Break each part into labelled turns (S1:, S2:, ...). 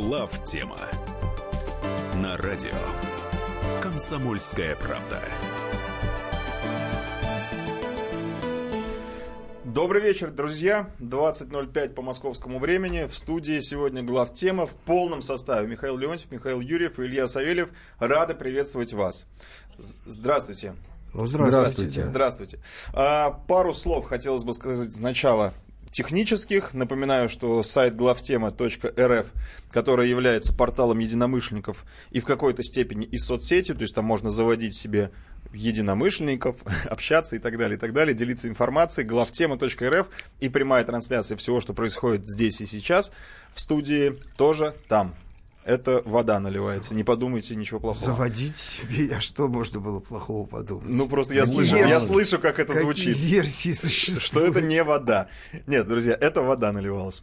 S1: Глав тема на радио Комсомольская правда.
S2: Добрый вечер, друзья. 20.05 по московскому времени. В студии сегодня глав тема в полном составе. Михаил Леонтьев, Михаил Юрьев и Илья Савельев. Рады приветствовать вас. Здравствуйте.
S3: Ну, здравствуйте.
S2: Здравствуйте. А, пару слов хотелось бы сказать сначала технических. Напоминаю, что сайт главтема.рф, который является порталом единомышленников и в какой-то степени и соцсетью, то есть там можно заводить себе единомышленников, общаться и так далее, и так далее, делиться информацией, главтема.рф и прямая трансляция всего, что происходит здесь и сейчас в студии тоже там. Это вода наливается, не подумайте ничего плохого.
S3: Заводить? А что можно было плохого подумать?
S2: Ну, просто я, слышу, я слышу, как это
S3: Какие
S2: звучит.
S3: версии существуют?
S2: Что это не вода. Нет, друзья, это вода наливалась.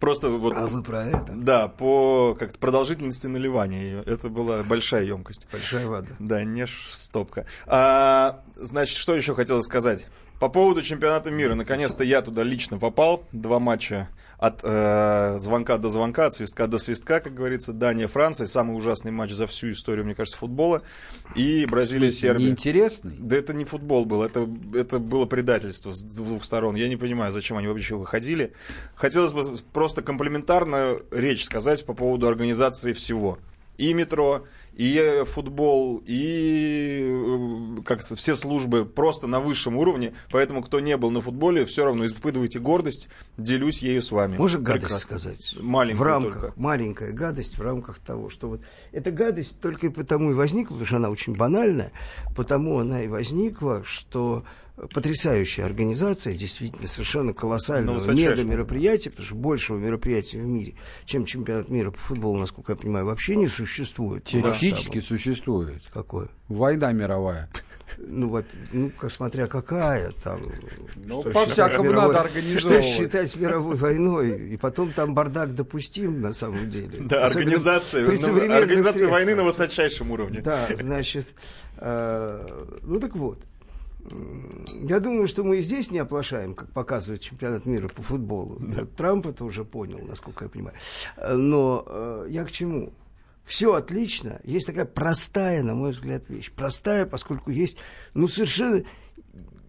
S2: Просто вот...
S3: А вы про это?
S2: Да, по как продолжительности наливания ее. Это была большая емкость.
S3: Большая вода.
S2: Да, не стопка. А, значит, что еще хотелось сказать? По поводу чемпионата мира. Наконец-то я туда лично попал. Два матча от э, звонка до звонка, от свистка до свистка, как говорится. Дания, Франция. Самый ужасный матч за всю историю, мне кажется, футбола. И Бразилия, Сербия.
S4: Неинтересный?
S2: Да это не футбол был, это, это было предательство с двух сторон. Я не понимаю, зачем они вообще выходили. Хотелось бы просто комплементарно речь сказать по поводу организации всего. И метро, и футбол, и как все службы просто на высшем уровне. Поэтому, кто не был на футболе, все равно испытывайте гордость, делюсь ею с вами.
S3: Можно гадость сказать?
S2: Маленькая
S3: в рамках,
S2: только.
S3: Маленькая гадость в рамках того, что вот эта гадость только и потому и возникла, потому что она очень банальная, потому она и возникла, что потрясающая организация, действительно совершенно колоссального мега мероприятия, потому что большего мероприятия в мире, чем чемпионат мира по футболу, насколько я понимаю, вообще не существует.
S4: Теоретически существует.
S3: Какое?
S4: Война мировая.
S3: Ну, ну, смотря какая там.
S4: Ну, по-всякому надо организовывать.
S3: Что считать мировой войной, и потом там бардак допустим, на самом деле.
S2: Да, организация, ну, организация войны на высочайшем уровне.
S3: Да, значит, э, ну так вот. Я думаю, что мы и здесь не оплошаем, как показывает чемпионат мира по футболу. Да. Трамп это уже понял, насколько я понимаю. Но э, я к чему? Все отлично. Есть такая простая, на мой взгляд, вещь. Простая, поскольку есть, ну, совершенно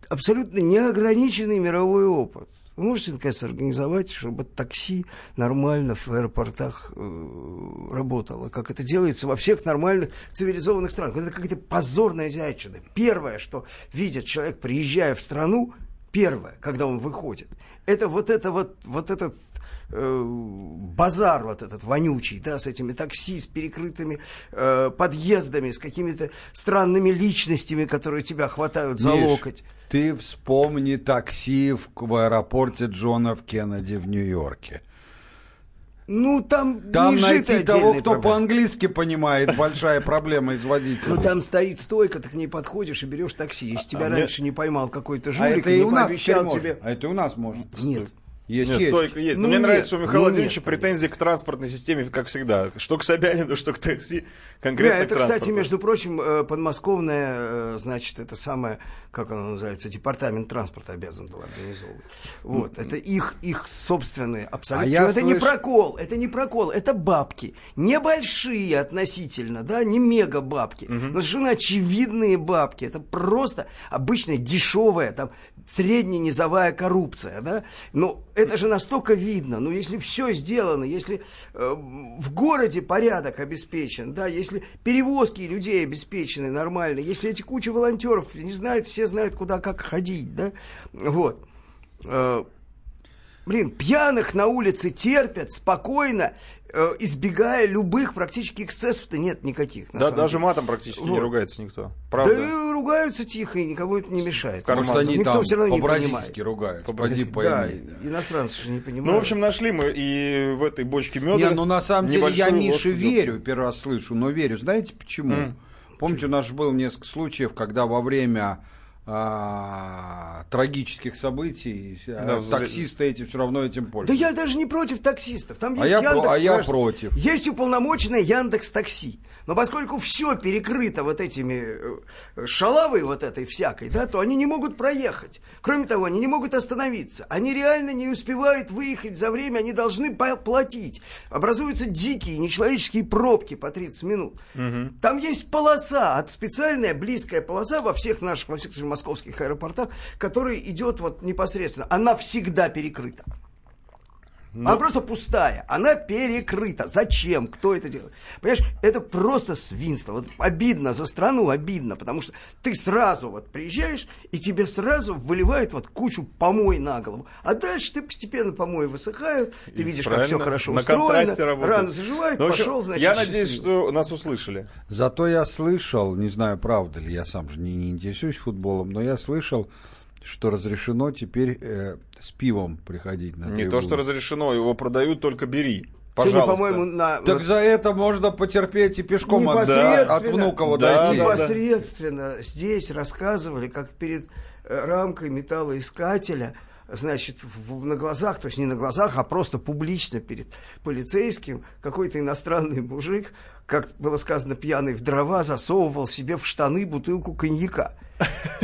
S3: абсолютно неограниченный мировой опыт. Вы можете, наконец, организовать, чтобы такси нормально в аэропортах э, работало, как это делается во всех нормальных цивилизованных странах. Это какая-то позорная зайчина. Первое, что видит человек, приезжая в страну, первое, когда он выходит, это вот это вот, вот этот э, базар вот этот вонючий, да, с этими такси, с перекрытыми э, подъездами, с какими-то странными личностями, которые тебя хватают за
S4: Миш,
S3: локоть.
S4: Ты вспомни такси в, в аэропорте Джона Ф. Кеннеди в Нью-Йорке.
S3: Ну, там,
S4: Там
S3: не
S4: найти того, кто
S3: проблема.
S4: по-английски понимает, большая проблема из водителя.
S3: Ну, там стоит стойка, ты к ней подходишь и берешь такси. Если тебя
S2: а мне-
S3: раньше не поймал какой-то
S4: А
S3: жулик не пообещал тебе...
S4: А это и у нас может.
S3: Нет.
S4: Есть,
S2: Нет,
S4: есть.
S2: стойка есть. Но
S3: Ну,
S2: мне
S3: нет,
S2: нравится, что у Михаила
S3: ну,
S2: Владимировича
S3: нет.
S2: претензии к транспортной системе, как всегда. Что к Собянину, что к такси, конкретно
S3: Да, это,
S2: к транспорту.
S3: кстати, между прочим, э, подмосковная, э, значит, это самое, как оно называется, департамент транспорта обязан был организовывать. Вот, это их, их собственные абсолютно.
S4: А я
S3: это не
S4: слыш-
S3: прокол, это не прокол, это бабки. Небольшие относительно, да, не мега бабки, но совершенно очевидные бабки. Это просто обычная дешевая, там, средненизовая коррупция, да. Но это же настолько видно. Ну, если все сделано, если э, в городе порядок обеспечен, да, если перевозки людей обеспечены нормально, если эти куча волонтеров не знают, все знают, куда как ходить, да, вот. Э, Блин, пьяных на улице терпят спокойно, избегая любых практически эксцессов-то нет никаких.
S2: Да, даже
S3: деле.
S2: матом практически не
S3: Вот.
S2: ругается никто. Правда?
S3: Да и ругаются тихо, и никого это не мешает.
S2: карман.
S4: Просто они
S3: Никто
S4: там
S3: все равно не понимает.
S4: ругают.
S2: По-бразильски.
S4: Поди
S3: Да,
S4: пойми.
S3: иностранцы же не понимают.
S2: Ну, в общем, нашли мы и в этой бочке меда.
S4: Не, ну на самом деле я Мише верю, первый раз слышу, но верю. Знаете почему? Помните, у нас же было несколько случаев, когда во время а, трагических событий, а
S2: Да,
S4: таксисты эти все равно этим
S3: Да
S4: пользуются.
S3: я даже не против таксистов. Там
S4: А
S3: есть
S4: я про-
S3: Яндекс,
S4: а я против.
S3: Есть уполномоченное Яндекс Такси. Но поскольку все перекрыто вот этими э, шалавой вот этой всякой, да, то они не могут проехать. Кроме того, они не могут остановиться. Они реально не успевают выехать за время, они должны платить. Образуются дикие, нечеловеческие пробки по 30 минут. Там есть полоса, от специальная близкая полоса во всех наших, во всех московских аэропортах, которая идет вот непосредственно. Она всегда перекрыта. Она просто пустая, она перекрыта. Зачем? Кто это делает? Понимаешь, это просто свинство. Вот обидно за страну, обидно, потому что ты сразу вот приезжаешь, и тебе сразу выливают вот кучу помой на голову. А дальше ты постепенно помои высыхают, ты видишь, как все хорошо
S2: на
S3: устроено, рано заживает,
S2: Ну,
S3: пошел, значит,
S2: Я надеюсь,
S3: счастливый.
S2: что нас услышали.
S4: Зато я слышал, не знаю, правда ли, я сам же не, не интересуюсь футболом, но я слышал, что разрешено теперь э, с пивом приходить на
S2: Не
S4: трибуну.
S2: то, что разрешено, его продают, только бери.
S3: Сегодня,
S2: Пожалуйста.
S3: по-моему, на...
S4: Так за это можно потерпеть и пешком от,
S3: Непосредственно.
S4: от Внуково
S2: Да,
S4: дойти.
S2: да, да.
S3: Непосредственно здесь рассказывали, как перед э, рамкой металлоискателя, значит, в- в- на глазах, то есть не на глазах, а просто публично перед полицейским, какой-то иностранный мужик, как было сказано, пьяный в дрова, засовывал себе в штаны бутылку коньяка.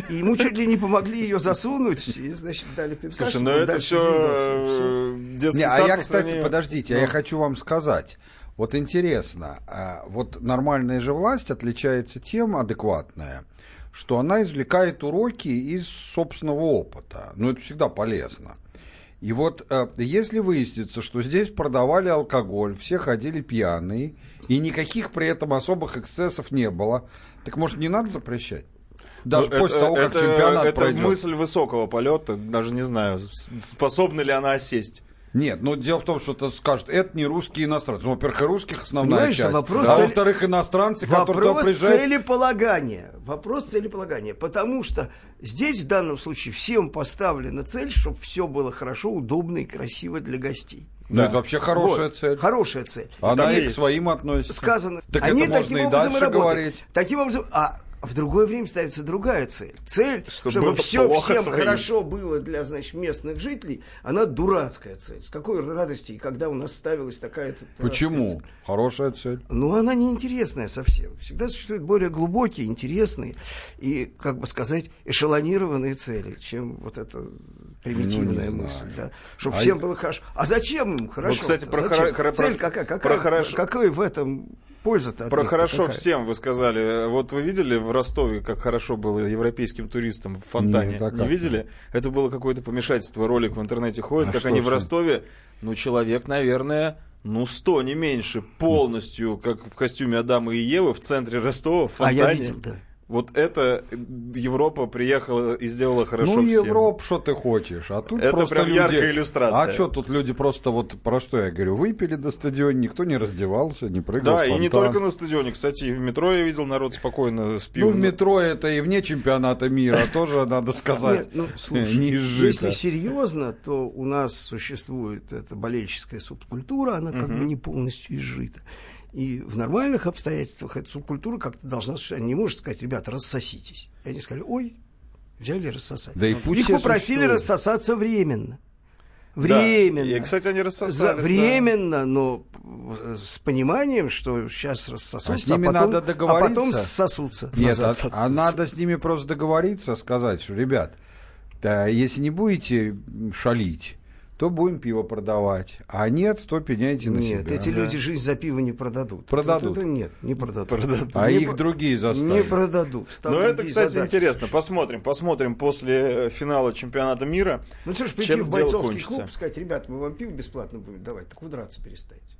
S3: И ему чуть ли не помогли ее засунуть, и, значит, дали пинка.
S2: Слушай, ну это все
S3: двигался.
S2: детский
S4: Не, а
S2: сад
S4: я,
S2: по
S4: кстати,
S2: сравнению-
S4: подождите, а я хочу вам сказать. Вот интересно, а вот нормальная же власть отличается тем, адекватная, что она извлекает уроки из собственного опыта. Ну, это всегда полезно. И вот э, если выяснится, что здесь продавали алкоголь, все ходили пьяные, и никаких при этом особых эксцессов не было, так может не надо запрещать? Даже
S2: Ну,
S4: после
S2: это-
S4: того, как
S2: это-
S4: чемпионат
S2: Это
S4: пройдет.
S2: мысль высокого полета, даже не знаю, способна ли она осесть.
S4: Нет, ну дело в том, что ты скажешь, это не русские иностранцы. Ну, во-первых, и русских основная
S3: Понимаешь,
S4: часть.
S3: вопрос
S4: а
S3: цели-
S4: во-вторых, иностранцы, которые туда
S3: Вопрос
S4: приезжают.
S3: целеполагания. Вопрос целеполагания. Потому что здесь в данном случае всем поставлена цель, чтобы все было хорошо, удобно и красиво для гостей.
S4: Ну, это вообще хорошая
S3: Вот,
S4: цель.
S3: Хорошая цель.
S4: Она
S2: и
S4: и к своим относится.
S3: Сказано.
S4: Так
S3: Они
S4: это можно
S3: таким
S4: и дальше
S3: работают.
S4: говорить.
S3: Таким образом, а в другое время ставится другая цель. Цель,
S2: Чтобы
S3: чтобы, все всем
S2: своим.
S3: хорошо было для, значит, местных жителей, она дурацкая цель. С какой радости, когда у нас ставилась такая...
S4: Почему?
S3: цель?
S4: Хорошая цель.
S3: Ну, она не интересная совсем. Всегда существуют более глубокие, интересные и, как бы сказать, эшелонированные цели, чем вот эта примитивная
S4: Ну,
S3: мысль,
S4: знаю.
S3: да. Чтобы
S4: А
S3: всем
S4: я-
S3: было хорошо. А зачем им хорошо?
S2: кстати, про
S3: Зачем?
S2: хоро-
S3: Цель
S2: про-
S3: какая?
S2: про
S3: Какая,
S2: хорошо-
S3: какой в этом польза-то?
S2: Про хорошо
S3: какая?
S2: всем вы сказали. Вот вы видели в Ростове, как хорошо было европейским туристам в фонтане?
S4: Нет, а
S2: не видели? Это было какое-то помешательство. Ролик в интернете ходит,
S4: А
S2: как они в? Ростове. Ну, человек, наверное, ну, сто, не меньше, полностью, как в костюме Адама и Евы в центре Ростова, в
S3: А
S2: фонтане.
S3: я видел, да.
S2: Вот это Европа приехала и сделала хорошо
S4: ну,
S2: всем.
S4: Европа, что ты хочешь. А тут
S2: Это
S4: просто
S2: прям
S4: люди...
S2: яркая иллюстрация.
S4: А что тут люди просто вот, про что я говорю, выпили до стадиона, никто не раздевался, не прыгал
S2: Да,
S4: в
S2: и не только на стадионе. Кстати, и в метро я видел народ спокойно с
S4: Ну,
S2: пивом.
S4: в метро это и вне чемпионата мира, тоже надо сказать.
S3: Нет, ну, слушай,
S4: не изжито.
S3: если серьезно, то у нас существует эта болельческая субкультура, она как бы не полностью изжита. И в нормальных обстоятельствах эта субкультура как-то должна существовать. Не может сказать, ребята, рассоситесь. И они сказали, ой, взяли и рассосали.
S4: Да и пусть
S3: Их попросили
S4: существуют.
S3: рассосаться временно.
S2: Да.
S3: Временно.
S2: И, кстати, они
S3: За-
S2: рассосались. да.
S3: временно, но э, с пониманием, что сейчас рассосутся,
S4: А с ними
S3: потом,
S4: надо
S3: а потом
S4: договориться.
S3: сосутся.
S4: Нет, а,
S3: Сосутся.
S4: а надо с ними просто договориться, сказать, что, ребят, да, если не будете шалить, то будем пиво продавать. А нет, то пеняйте на
S3: Нет,
S4: себя.
S3: эти люди жизнь за пиво не продадут.
S4: Продадут.
S3: Это, это нет, не продадут.
S4: А
S3: Не
S4: их
S3: по-
S4: другие
S3: Не
S4: заставят.
S3: продадут. Там
S2: Ну, это, кстати,
S3: задачи.
S2: интересно. Посмотрим, посмотрим после э, финала чемпионата мира.
S3: Ну что ж, прийти в бойцовский
S2: кончится.
S3: клуб, сказать, ребят, мы вам пиво бесплатно будем давать, так вы драться перестанете.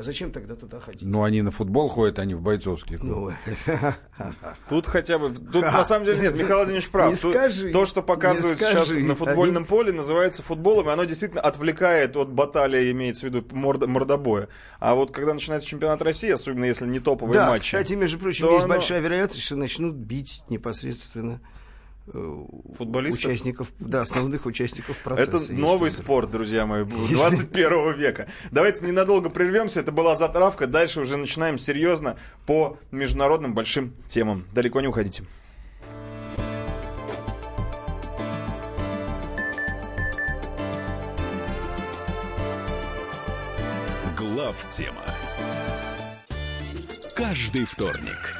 S3: А зачем тогда туда ходить?
S4: Ну, они на футбол ходят, они в бойцовский клуб.
S3: Ну,
S2: Тут хотя бы... Тут на самом деле нет, Михаил Владимирович прав.
S3: Не
S2: Тут
S3: скажи,
S2: то, что показывают
S3: не
S2: сейчас
S3: скажи.
S2: на футбольном
S3: Они-
S2: поле, называется футболом, и оно действительно отвлекает от баталии, имеется в виду мордо- мордобоя. А вот когда начинается чемпионат России, особенно если не топовые
S3: да,
S2: матчи...
S3: кстати, между прочим, есть
S2: оно-
S3: большая вероятность, что начнут бить непосредственно Э,
S2: футболистов?
S3: Участников, да, основных участников процесса. Это
S2: новый спорт, друзья мои, 21 века. Давайте ненадолго прервемся. Это была затравка. Дальше уже начинаем серьезно по международным большим темам. Далеко не уходите.
S1: Глав тема. Каждый вторник –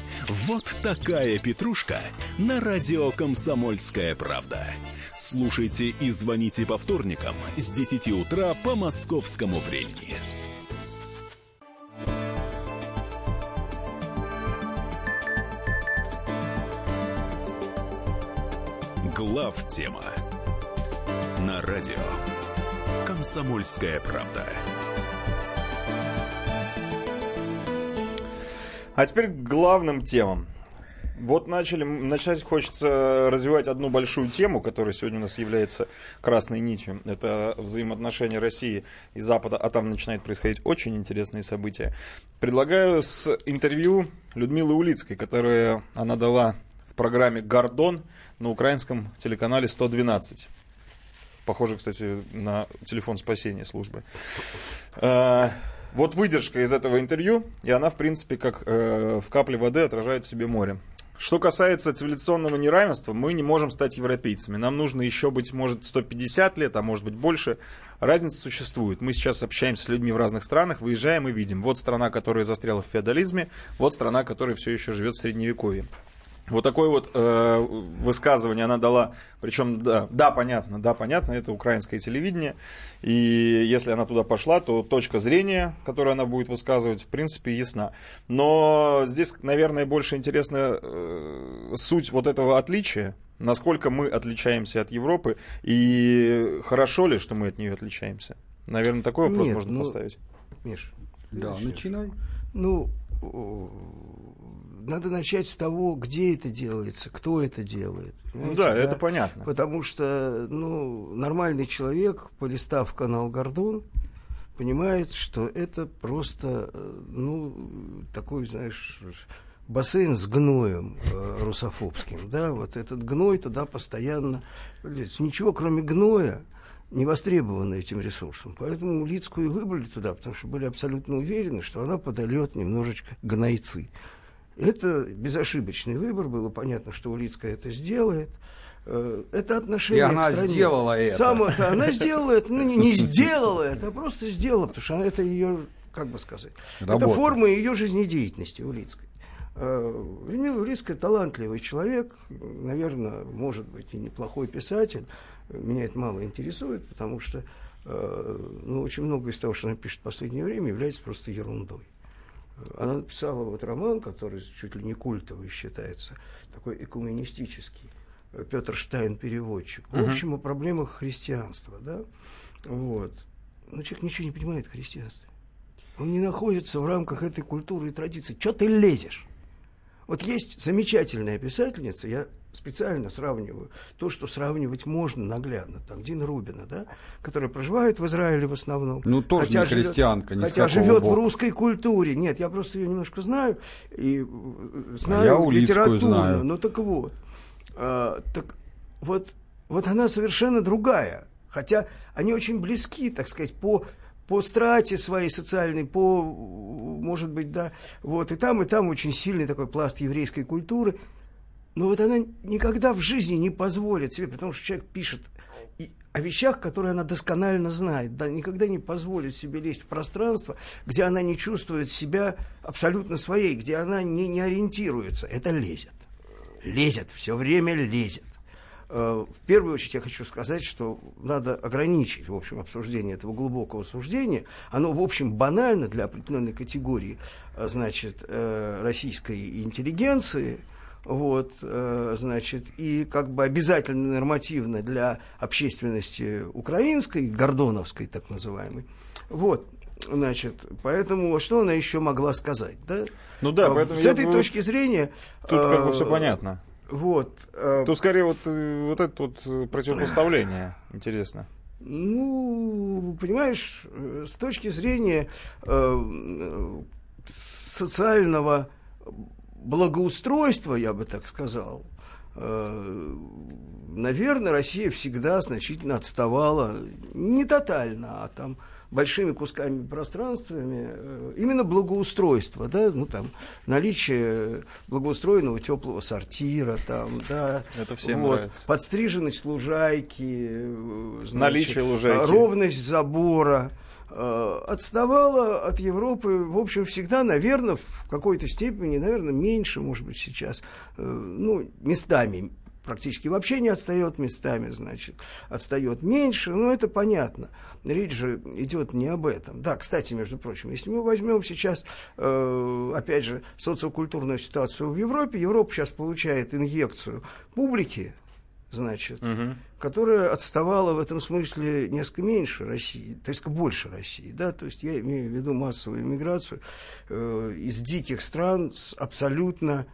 S1: Вот такая петрушка на радио «Комсомольская правда». Слушайте и звоните по вторникам с 10 утра по московскому времени. Глав тема на радио «Комсомольская правда».
S2: А теперь к главным темам. Вот начали, начать хочется развивать одну большую тему, которая сегодня у нас является красной нитью. Это взаимоотношения России и Запада, а там начинает происходить очень интересные события. Предлагаю с интервью Людмилы Улицкой, которое она дала в программе «Гордон» на украинском телеканале 112. Похоже, кстати, на телефон спасения службы. Вот выдержка из этого интервью, и она, в принципе, как э, в капле воды отражает в себе море. Что касается цивилизационного неравенства, мы не можем стать европейцами. Нам нужно еще быть, может, 150 лет, а может быть больше. Разница существует. Мы сейчас общаемся с людьми в разных странах, выезжаем и видим. Вот страна, которая застряла в феодализме, вот страна, которая все еще живет в средневековье. Вот такое вот э, высказывание она дала, причем, да, да, понятно, да, понятно, это украинское телевидение, и если она туда пошла, то точка зрения, которую она будет высказывать, в принципе, ясна. Но здесь, наверное, больше интересна э, суть вот этого отличия, насколько мы отличаемся от Европы, и хорошо ли, что мы от нее отличаемся. Наверное, такой вопрос
S3: Нет,
S2: можно
S3: ну,
S2: поставить.
S3: Миш,
S4: Да, начинай.
S3: ну, надо начать с того, где это делается, кто это делает.
S2: Ну да, это понятно.
S3: Потому что ну, нормальный человек, полистав канал Гордон, понимает, что это просто, э, ну, такой, знаешь, бассейн с гноем э, русофобским, да, вот этот гной туда постоянно, ничего кроме гноя не востребовано этим ресурсом. Поэтому Лицкую выбрали туда, потому что были абсолютно уверены, что она подольет немножечко гнойцы. Это безошибочный выбор, было понятно, что Улицкая это сделает. Э, это отношение
S4: И она
S3: к стране.
S4: сделала это.
S3: Само, она сделала это, ну не, не сделала это, а просто сделала, потому что она, это ее, как бы сказать,
S4: Работа.
S3: это форма ее жизнедеятельности Улицкой. Э, Людмила Улицкая талантливый человек, наверное, может быть и неплохой писатель. Меня это мало интересует, потому что э, ну, очень многое из того, что она пишет в последнее время, является просто ерундой. Она написала вот роман, который чуть ли не культовый считается, такой экуменистический. Петр Штайн переводчик. В общем, о проблемах христианства, да. Вот. Но человек ничего не понимает в христианстве. Он не находится в рамках этой культуры и традиции. Чего ты лезешь? Вот есть замечательная писательница, я специально сравниваю то, что сравнивать можно наглядно, там Дина Рубина, да, которая проживает в Израиле в основном.
S4: Ну, тоже не христианка, ни с
S3: Хотя живет в
S4: бока.
S3: русской культуре. Нет, я просто ее немножко знаю и э, знаю
S4: А я Улицкую знаю.
S3: Ну так вот, А, так вот, вот она совершенно другая. Хотя они очень близки, так сказать, по по страте своей социальной, по, может быть, да, вот, и там, и там очень сильный такой пласт еврейской культуры. Но вот она никогда в жизни не позволит себе, потому что человек пишет и о вещах, которые она досконально знает, да, никогда не позволит себе лезть в пространство, где она не чувствует себя абсолютно своей, где она не, не ориентируется. Это лезет. Лезет, все время лезет. Э, В первую очередь я хочу сказать, что надо ограничить, в общем, обсуждение этого глубокого суждения. Оно, в общем, банально для определенной категории, э, значит, э, российской интеллигенции, вот, э, значит, и как бы обязательно нормативно для общественности украинской, гордоновской так называемой. Вот, значит, поэтому что она еще могла сказать, да?
S2: Ну да,
S3: А,
S2: поэтому
S3: С этой
S2: бы-
S3: точки зрения...
S2: Тут как бы
S3: э,
S2: все понятно.
S3: Вот. э,
S2: Тут скорее вот, э, вот это вот э, противопоставление интересно.
S3: Ну, понимаешь, э, с точки зрения э, э, социального благоустройства, я бы так сказал, э, наверное, Россия всегда значительно отставала, не тотально, а там большими кусками пространствами э, именно благоустройство, да, ну там наличие благоустроенного теплого сортира, там, да,
S2: Это всем
S3: вот,
S2: нравится.
S3: подстриженность лужайки, э, значит,
S2: Наличие лужайки.
S3: ровность забора отставала от Европы, в общем, всегда, наверное, в какой-то степени, наверное, меньше, может быть, сейчас, э, ну, местами практически вообще не отстает местами, значит, отстает меньше, но это понятно. Речь же идет не об этом. Да, кстати, между прочим, если мы возьмем сейчас, э, опять же, социокультурную ситуацию в Европе, Европа сейчас получает инъекцию публики, значит, которая отставала в этом смысле несколько меньше России, то есть больше России, да, то есть я имею в виду массовую иммиграцию э, из диких стран с абсолютно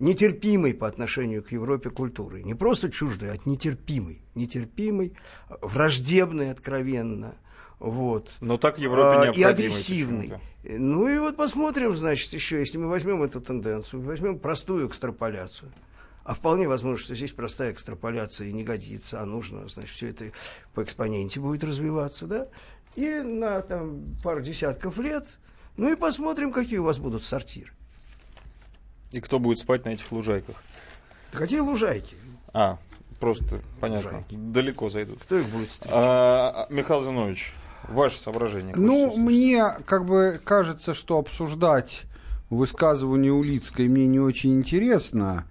S3: нетерпимой по отношению к Европе культурой. Не просто чуждой, а нетерпимой. Нетерпимой, враждебной откровенно. Вот.
S2: Но так Европе
S3: А, и
S2: необходимо
S3: агрессивный.
S2: почему-то.
S3: Ну и вот посмотрим, значит, еще, если мы возьмем эту тенденцию, возьмем простую экстраполяцию. А вполне возможно, что здесь простая экстраполяция и не годится, а нужно, значит, все это по экспоненте будет развиваться, да? И на там, пару десятков лет, ну и посмотрим, какие у вас будут сортиры.
S2: И кто будет спать на этих лужайках?
S3: Да Какие лужайки?
S2: А, просто, понятно,
S3: Лужайки.
S2: далеко зайдут.
S3: Кто их будет стричь?
S2: А, Михаил Зинович, ваши соображения.
S4: Ну, мне как бы кажется, что обсуждать высказывание Улицкой мне не очень интересно.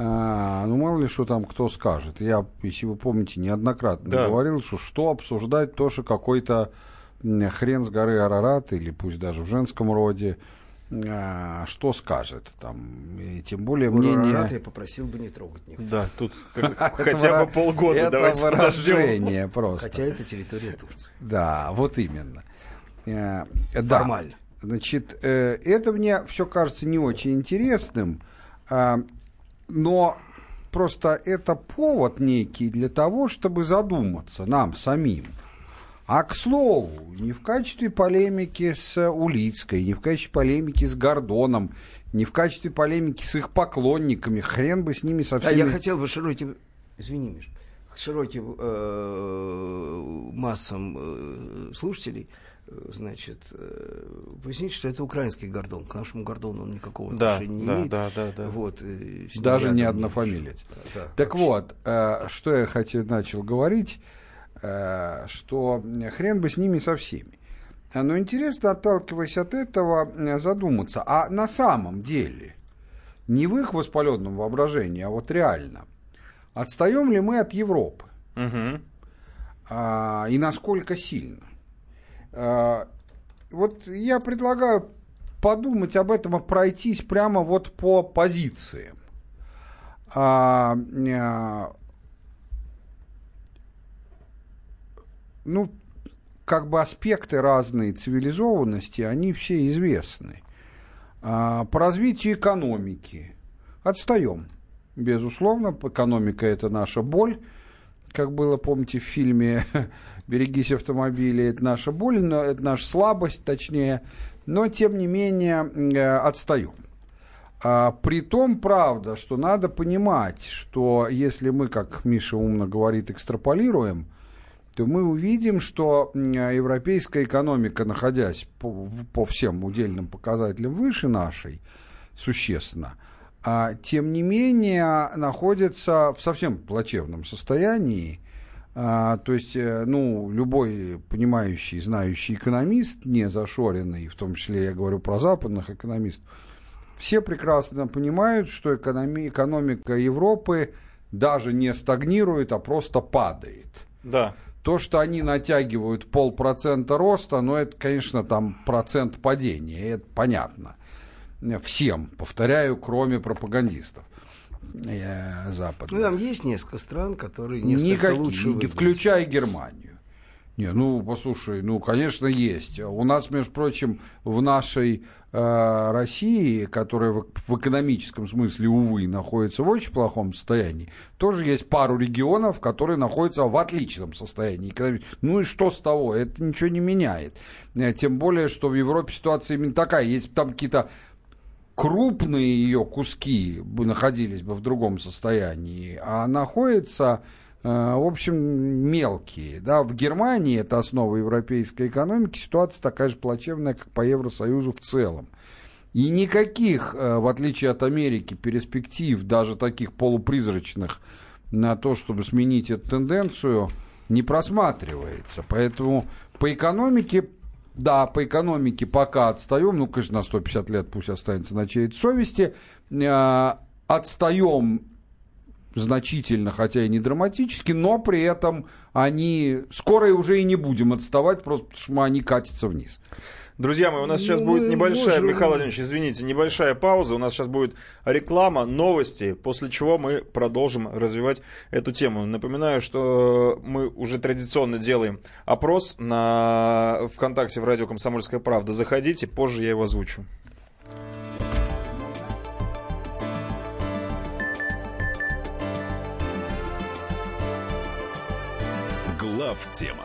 S4: А, ну, мало ли, что там кто скажет. Я, если вы помните, неоднократно
S2: Да.
S4: говорил, что что обсуждать, то, что какой-то хрен с горы Арарат, или пусть даже в женском роде, а, что скажет там. И тем более мнение...
S3: Арарат я попросил бы не трогать никого.
S2: Да, тут хотя бы полгода давайте подождем.
S4: просто.
S3: Хотя это территория Турции.
S4: Да, вот именно. Э, да.
S3: Формально.
S4: Значит, э, это мне все кажется не очень интересным, а, но просто это повод некий для того, чтобы задуматься нам самим. А к слову, не в качестве полемики с Улицкой, не в качестве полемики с Гордоном, не в качестве полемики с их поклонниками, хрен бы с ними со
S3: А я хотел бы широким, извини, Миш, широким э, массам э, слушателей, э, значит, э, пояснить, что это украинский гордон. К нашему гордону он никакого
S2: Да,
S3: отношения не
S2: да,
S3: имеет.
S2: да, да, да.
S3: Вот, э,
S4: Даже не
S3: не
S4: однофамилец.
S3: Да, да,
S4: Так
S3: вообще.
S4: вот, э, что я хотел, начал говорить, э, что хрен бы с ними со всеми. Но интересно, отталкиваясь от этого, задуматься, а на самом деле, не в их воспаленном воображении, а вот реально, отстаем ли мы от Европы?
S2: Мгм.
S4: А, и насколько сильно. А, вот я предлагаю подумать об этом и пройтись прямо вот по позициям. А, а, ну, как бы аспекты разные цивилизованности, они все известны. По развитию экономики отстаем. Безусловно, экономика это наша боль. Как было, помните, в фильме «Берегись автомобиля», это наша боль, но это наша слабость, точнее. Но, тем не менее, э, отстаем. А, при том, правда, что надо понимать, что если мы, как Миша умно говорит, экстраполируем, то мы увидим, что европейская экономика, находясь по, по всем удельным показателям выше нашей, существенно, а, тем не менее находится в совсем плачевном состоянии. А, то есть, э, ну, любой понимающий, знающий экономист, не зашоренный, в том числе я говорю про западных экономистов, все прекрасно понимают, что экономи- экономика Европы даже не стагнирует, а просто падает.
S2: Да.
S4: То, что они натягивают полпроцента роста, ну, это, конечно, там процент падения, это понятно. Всем, повторяю, кроме пропагандистов западных.
S3: Ну, там есть несколько стран, которые несколько
S4: Никакие,
S3: лучше выглядят.
S4: включая Германию. Не, ну, послушай, ну, конечно, есть. У нас, между прочим, в нашей э, России, которая в, в экономическом смысле, увы, находится в очень плохом состоянии, тоже есть пару регионов, которые находятся в отличном состоянии. экономи- Ну и что с того? Это ничего не меняет. Э, Тем более, что в Европе ситуация именно такая. Есть там какие-то крупные ее куски находились бы в другом состоянии, а находятся, э, в общем, мелкие. Да, в Германии, это основа европейской экономики, ситуация такая же плачевная, как по Евросоюзу в целом. И никаких, э, в отличие от Америки, перспектив, даже таких полупризрачных, на то, чтобы сменить эту тенденцию, не просматривается. Поэтому по экономике, да, по экономике пока отстаем, ну, конечно, на 150 лет пусть останется на чьей-то совести, э, отстаем значительно, хотя и не драматически, но при этом они скоро уже и не будем отставать, просто потому что они катятся вниз.
S2: Друзья мои, у нас сейчас
S3: Ну,
S2: будет небольшая,
S3: можем-
S2: Михаил Владимирович, извините, небольшая пауза. У нас сейчас будет реклама, новости, после чего мы продолжим развивать эту тему. Напоминаю, что мы уже традиционно делаем опрос на ВКонтакте в радио «Комсомольская правда». Заходите, позже я его озвучу.
S1: Глав тема.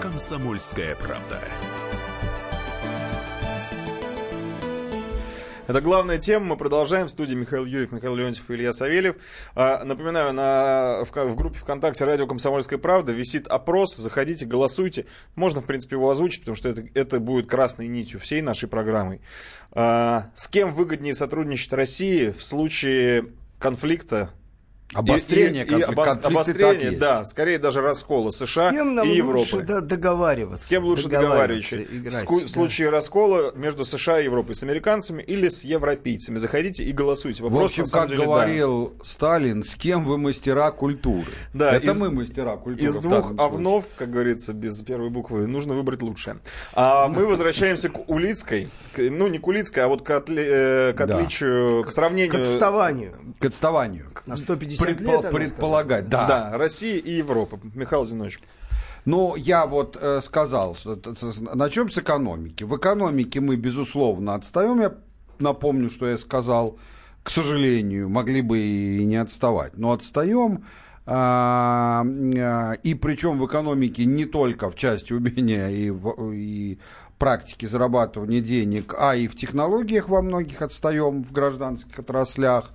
S1: Комсомольская правда.
S2: Это главная тема. Мы продолжаем. В студии Михаил Юрьев, Михаил Леонтьев и Илья Савельев. А, напоминаю, на, в, в группе ВКонтакте «Радио Комсомольская правда» висит опрос. Заходите, голосуйте. Можно, в принципе, его озвучить, потому что это, это будет красной нитью всей нашей программы. А, с кем выгоднее сотрудничать России в случае конфликта
S4: Обострение,
S2: и, и, и обос- обострение,
S4: есть.
S2: да, скорее даже раскола США
S3: С кем нам
S2: и
S3: лучше
S2: Европы.
S3: да- договариваться?
S2: С кем лучше договариваться?
S3: играть,
S2: в ску-
S3: да.
S2: случае раскола между США и Европой, с американцами или с европейцами. Заходите и голосуйте.
S4: В
S2: Вопрос,
S4: общем,
S2: на самом
S4: как
S2: деле, да.
S4: говорил Сталин, с кем вы мастера культуры?
S2: Да,
S4: Это
S2: из-
S4: мы мастера культуры.
S2: Из
S4: в
S2: двух овнов, как говорится, без первой буквы, нужно выбрать лучшее. А мы возвращаемся к Улицкой. К- Ну, не к Улицкой, а вот к, отли- э, к
S4: Да.
S2: отличию, к
S3: К
S2: сравнению...
S3: отставанию.
S4: К отставанию.
S3: На 150
S4: Предпо-
S3: лет,
S4: предполагать, да.
S2: Да, России и Европы. Михаил Зинович.
S4: Ну, я вот э, сказал, что начнем с экономики. В экономике мы, безусловно, отстаем. Я напомню, что я сказал, к сожалению, могли бы и не отставать, но отстаем. А, а, и причем в экономике не только в части умения и, и практики зарабатывания денег, а и в технологиях во многих отстаем в гражданских отраслях.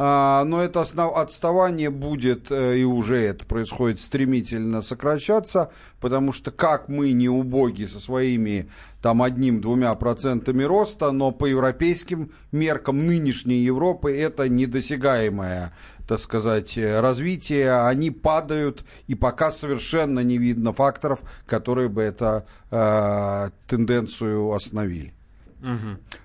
S4: А, но это основ- отставание будет, э, и уже это происходит, стремительно сокращаться, потому что как мы не убоги со своими там одним-двумя процентами роста, но по европейским меркам нынешней Европы это недосягаемое, так сказать, э, развитие, они падают, и пока совершенно не видно факторов, которые бы эту тенденцию остановили.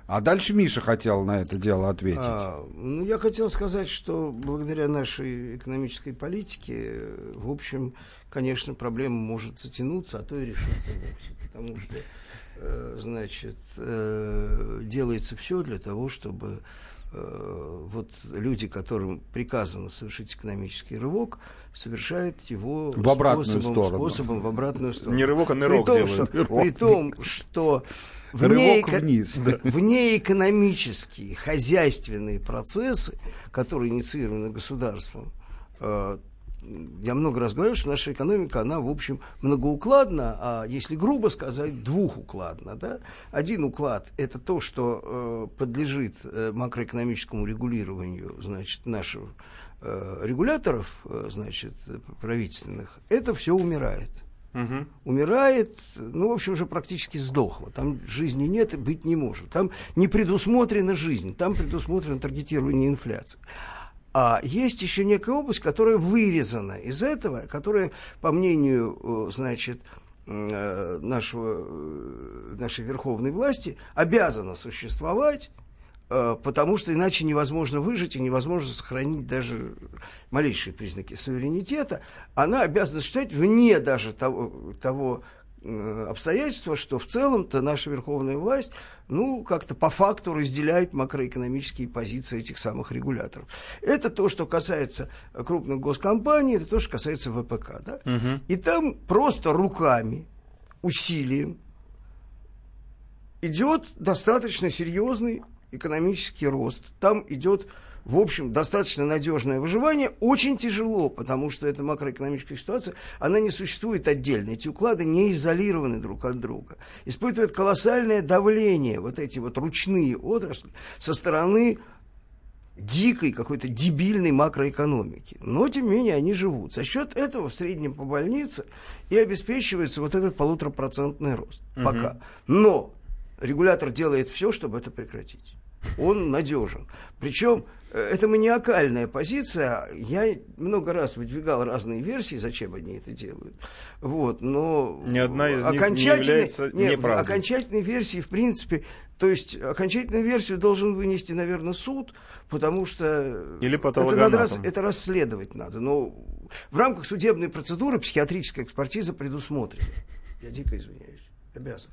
S4: А дальше Миша хотел на это дело ответить.
S3: А, ну, я хотел сказать, что благодаря нашей экономической политике, в общем, конечно, проблема может затянуться, а то и решиться вовсе. Потому что, э, значит, э, делается все для того, чтобы э, вот люди, которым приказано совершить экономический рывок, совершают его
S4: В обратную
S3: способом,
S4: сторону.
S3: способом в обратную сторону.
S2: Не рывок, а
S3: при
S2: нырок
S3: том,
S2: делают.
S3: что, при том, что
S4: Рывок
S3: вне,
S4: вниз, да.
S3: внеэкономические, хозяйственные процессы, которые инициированы государством, э, я много раз говорил, что наша экономика, она, в общем, многоукладна, а если грубо сказать, двухукладна. Да? Один уклад – это то, что э, подлежит э, макроэкономическому регулированию значит, наших э, регуляторов, э, значит, правительственных. Это все умирает
S2: Мгм.
S3: умирает, ну, в общем, уже практически сдохла. Там жизни нет и быть не может. Там не предусмотрена жизнь, там предусмотрено таргетирование инфляции. А есть еще некая область, которая вырезана из этого, которая, по мнению, э, значит, э, нашего, э, нашей верховной власти, обязана существовать, потому что иначе невозможно выжить и невозможно сохранить даже малейшие признаки суверенитета. Она обязана существовать вне даже того, того э, обстоятельство, что в целом-то наша верховная власть, ну, как-то по факту разделяет макроэкономические позиции этих самых регуляторов. Это то, что касается крупных госкомпаний, это то, что касается ВПК, да? И там просто руками, усилием идет достаточно серьезный экономический рост. Там идет в общем, достаточно надежное выживание очень тяжело, потому что эта макроэкономическая ситуация, она не существует отдельно. Эти уклады не изолированы друг от друга. Испытывают колоссальное давление вот эти вот ручные отрасли со стороны дикой какой-то дебильной макроэкономики. Но, тем не менее, они живут. За счет этого в среднем по больнице и обеспечивается вот этот полуторапроцентный рост. Угу. Пока. Но регулятор делает все, чтобы это прекратить. Он надежен. Причем это маниакальная позиция. Я много раз выдвигал разные версии, зачем они это делают. Вот, но
S2: Ни одна из них не является
S3: нет,
S2: неправдой.
S3: Окончательной версии, в принципе, то есть окончательную версию должен вынести, наверное, суд, потому что
S2: Или
S3: это,
S2: надо
S3: рас, это расследовать надо. Но в рамках судебной процедуры психиатрическая экспертиза предусмотрена. Я дико извиняюсь. Обязан.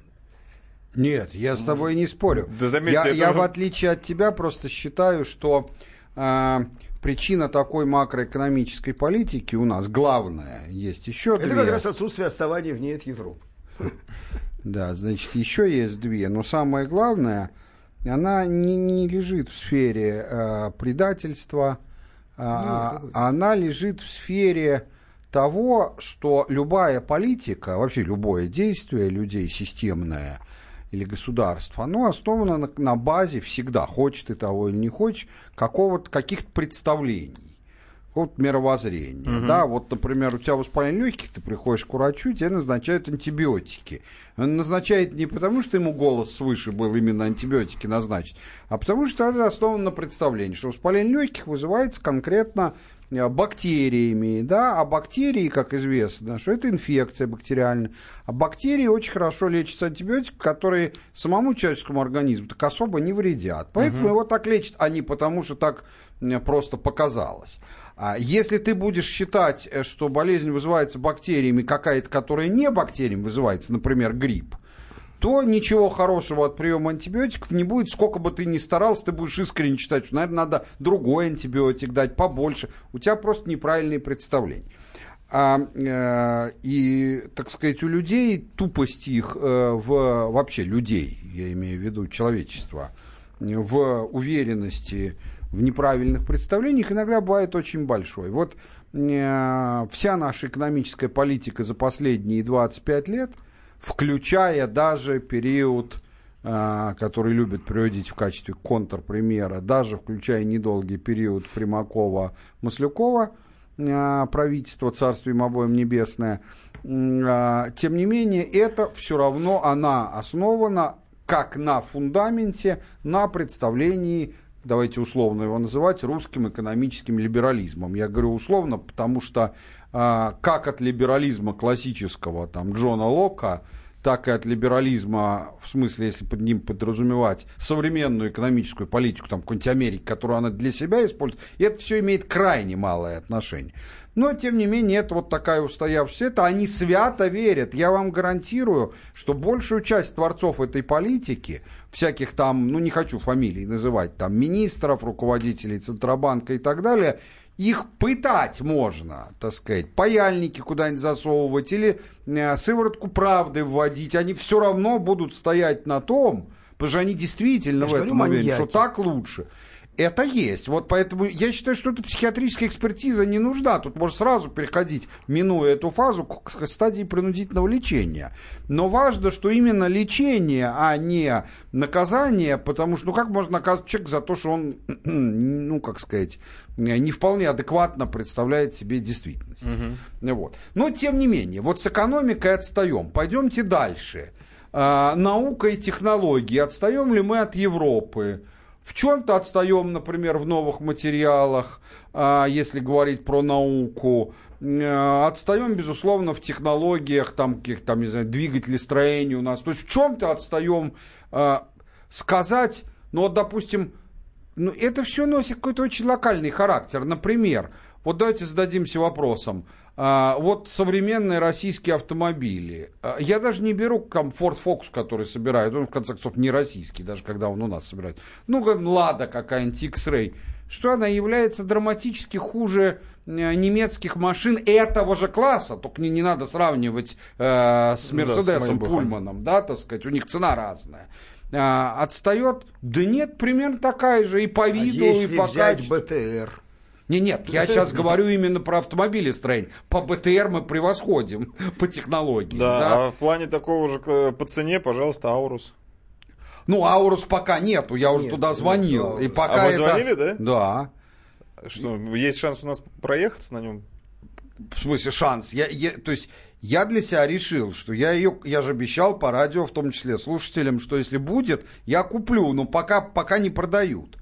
S4: Нет, я с тобой не спорю.
S2: Да заметьте,
S4: я, я в отличие от тебя просто считаю, что э, причина такой макроэкономической политики у нас главная есть еще
S3: Это
S4: две.
S3: как раз отсутствие отставания вне от Европы.
S4: Да, значит, еще есть две. Но самое главное, она не, не лежит в сфере э, предательства, а,
S3: Ну,
S4: она лежит в сфере того, что любая политика, вообще любое действие людей системное или государство, оно основано на, на базе всегда, хочешь ты того или не хочешь, какого-то, каких-то представлений вот мировоззрения.
S2: Мгм.
S4: Да, вот, например, у тебя воспаление легких, ты приходишь к врачу, тебе назначают антибиотики. Он назначает не потому, что ему голос свыше был именно антибиотики назначить, а потому что это основано на представлении, что воспаление легких вызывается конкретно бактериями, да, а бактерии, как известно, что это инфекция бактериальная, а бактерии очень хорошо лечатся антибиотиками, которые самому человеческому организму так особо не вредят. Поэтому его так лечат, а не потому, что так э, просто показалось. А Если ты будешь считать, э, что болезнь вызывается бактериями, какая-то, которая не бактериями вызывается, например, грипп, то ничего хорошего от приема антибиотиков не будет. Сколько бы ты ни старался, ты будешь искренне считать, что, наверное, надо другой антибиотик дать побольше. У тебя просто неправильные представления. А, э, и, так сказать, у людей тупость их э, в вообще людей, я имею в виду человечество, в уверенности в неправильных представлениях иногда бывает очень большой. Вот э, вся наша экономическая политика за последние 25 лет, включая даже период, э, который любят приводить в качестве контрпримера, даже включая недолгий период Примакова-Маслюкова, э, правительство, царство им обоим небесное, а, тем не менее, это все равно она основана как на фундаменте, на представлении давайте условно его называть, русским экономическим либерализмом. Я говорю условно, потому что а, как от либерализма классического там, Джона Лока, так и от либерализма, в смысле, если под ним подразумевать современную экономическую политику, там, какой-нибудь Америки, которую она для себя использует, и это все имеет крайне малое отношение. Но, тем не менее, это вот такая устоявшаяся, это они свято верят. Я вам гарантирую, что большую часть творцов этой политики, всяких там, ну, не хочу фамилий называть, там, министров, руководителей Центробанка и так далее, их пытать можно, так сказать, паяльники куда-нибудь засовывать или э, сыворотку правды вводить, они все равно будут стоять на том, потому что они действительно
S3: Я
S4: в этом уверены, что
S3: маньяки.
S4: так лучше. Это есть. Вот поэтому я считаю, что эта психиатрическая экспертиза не нужна. Тут можно сразу переходить, минуя эту фазу, к стадии принудительного лечения. Но важно, что именно лечение, а не наказание, потому что, ну, как можно наказать человека за то, что он, ну, как сказать, не вполне адекватно представляет себе действительность. Вот. Но, тем не менее, вот с экономикой отстаем. Пойдемте дальше. А, наука и технологии. Отстаем ли мы от Европы? В чем-то отстаем, например, в новых материалах, а, если говорить про науку. Э, Отстаем, безусловно, в технологиях, там, каких там, не знаю, двигателей строения у нас. То есть в чем-то отстаем. А, Сказать, ну вот, допустим, ну, это все носит какой-то очень локальный характер. Например, вот давайте зададимся вопросом, а, вот современные российские автомобили. А, Я даже не беру Ford Focus, который собирают. Он, в конце концов, не российский, даже когда он у нас собирают. Ну, как Лада какая-нибудь, X-Ray. Что она является драматически хуже э, немецких машин этого же класса. Только не, не надо сравнивать э, с Мерседесом,
S2: Майбахом.
S4: Пульманом, да, так сказать. У них цена разная. А, отстает? Да нет, примерно такая же и по
S3: А
S4: виду,
S3: если
S4: и по
S3: взять
S4: качеству.
S3: БТР?
S4: Не, нет, я сейчас говорю именно про автомобилестроение. По БТР мы превосходим по технологии.
S2: Да,
S4: да.
S2: а в плане такого же э, по цене, пожалуйста, Аурус.
S4: Ну, Аурус пока нету, я уже
S3: Нет,
S4: туда
S3: нет
S4: звонил.
S3: Ауруса.
S4: И пока
S2: А вы
S4: это-
S2: звонили, да?
S4: Да.
S2: Что, есть шанс у нас проехаться на нем?
S4: В смысле шанс. Я, я- то есть я для себя решил, что я ее, я же обещал по радио, в том числе слушателям, что если будет, я куплю, но пока, пока не продают.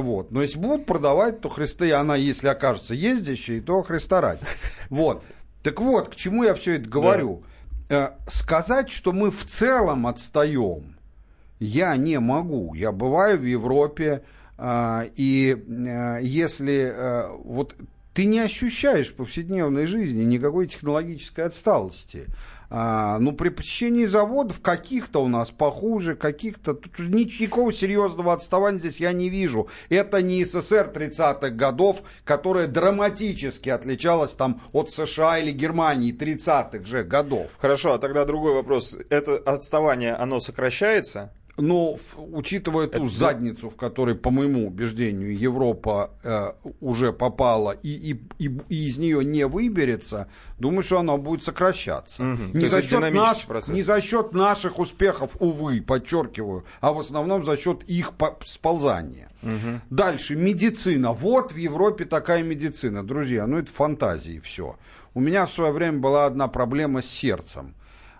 S4: Вот. Но если будут продавать, то Христа, и она, если окажется ездящей, то Христа ради. Вот. Так вот, к чему я все это говорю. Э, сказать, что мы в целом отстаем, я не могу. Я бываю в Европе, а, и э, если э, вот ты не ощущаешь в повседневной жизни никакой технологической отсталости. А, ну, при посещении заводов каких-то у нас похуже, каких-то... Тут никакого серьезного отставания здесь я не вижу. Это не СССР 30-х годов, которая драматически отличалась там от США или Германии 30-х же годов.
S2: Хорошо, а тогда другой вопрос. Это отставание, оно сокращается?
S4: Но в- учитывая ту задницу, в которой, по моему убеждению, Европа э, уже попала и, и, и, и из нее не выберется, думаю, что она будет сокращаться.
S2: То
S4: Не, за
S2: это
S4: счет наш-
S2: процесс.
S4: не за счет наших успехов, увы, подчеркиваю, а в основном за счет их по- сползания. Дальше, медицина. Вот в Европе такая медицина. Друзья, ну это фантазии все. У меня в свое время была одна проблема с сердцем.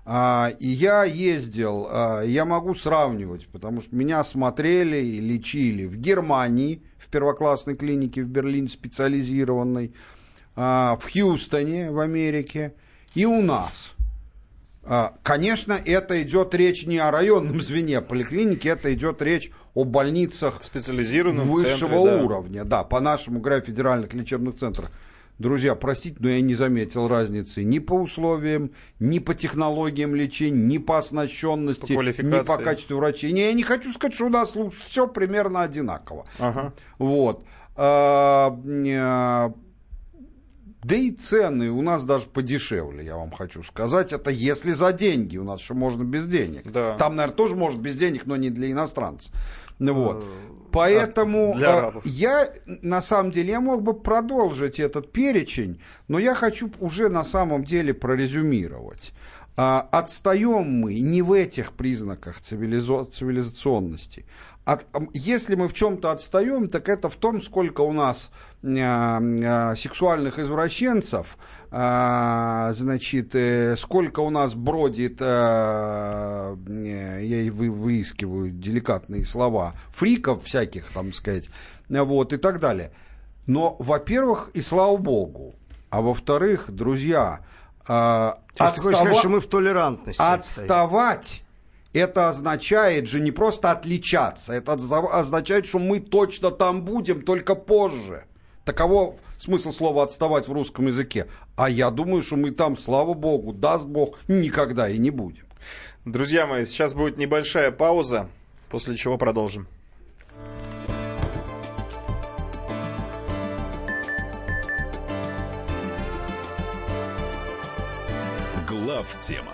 S4: А, и я ездил, а, я могу сравнивать, потому что меня смотрели и лечили в Германии, в первоклассной клинике в Берлине специализированной, а, в Хьюстоне в Америке и у нас. Конечно, это идет речь не о районном звене поликлиники, это идет речь о больницах
S2: Специализированном
S4: высшего
S2: центре, да.
S4: уровня. Да, по нашему графе федеральных лечебных центров. Друзья, простите, но я не заметил разницы ни по условиям, ни по технологиям лечения, ни по оснащенности,
S2: По
S4: ни по качеству врачей. Не, я не хочу сказать, что у нас лучше. Все примерно одинаково.
S2: Ага.
S4: Вот. А, а, Да и цены у нас даже подешевле, я вам хочу сказать. Это если за деньги, у нас еще можно без денег.
S2: Да.
S4: Там, наверное, тоже может без денег, но не для иностранцев. Ну вот. Поэтому
S2: для арабов.
S4: я, на самом деле, я мог бы продолжить этот перечень, но я хочу уже на самом деле прорезюмировать. А, отстаем мы не в этих признаках цивилизо- цивилизационности. Ам, если мы в чем-то отстаем, так это в том, сколько у нас а, а, сексуальных извращенцев, а, значит, э, сколько у нас бродит, а, э, я и вы- выискиваю деликатные слова, фриков всяких, там сказать, вот, и так далее. Но, во-первых, и слава богу, а во-вторых, друзья, а, отстава-
S3: сказать, что мы в толерантности?
S4: Отставать это означает же не просто отличаться, это означает, что мы точно там будем, только позже. Таково смысл слова отставать в русском языке. А я думаю, что мы там, слава богу, даст бог, никогда и не будем.
S2: Друзья мои, сейчас будет небольшая пауза, после чего продолжим.
S1: Глав тема.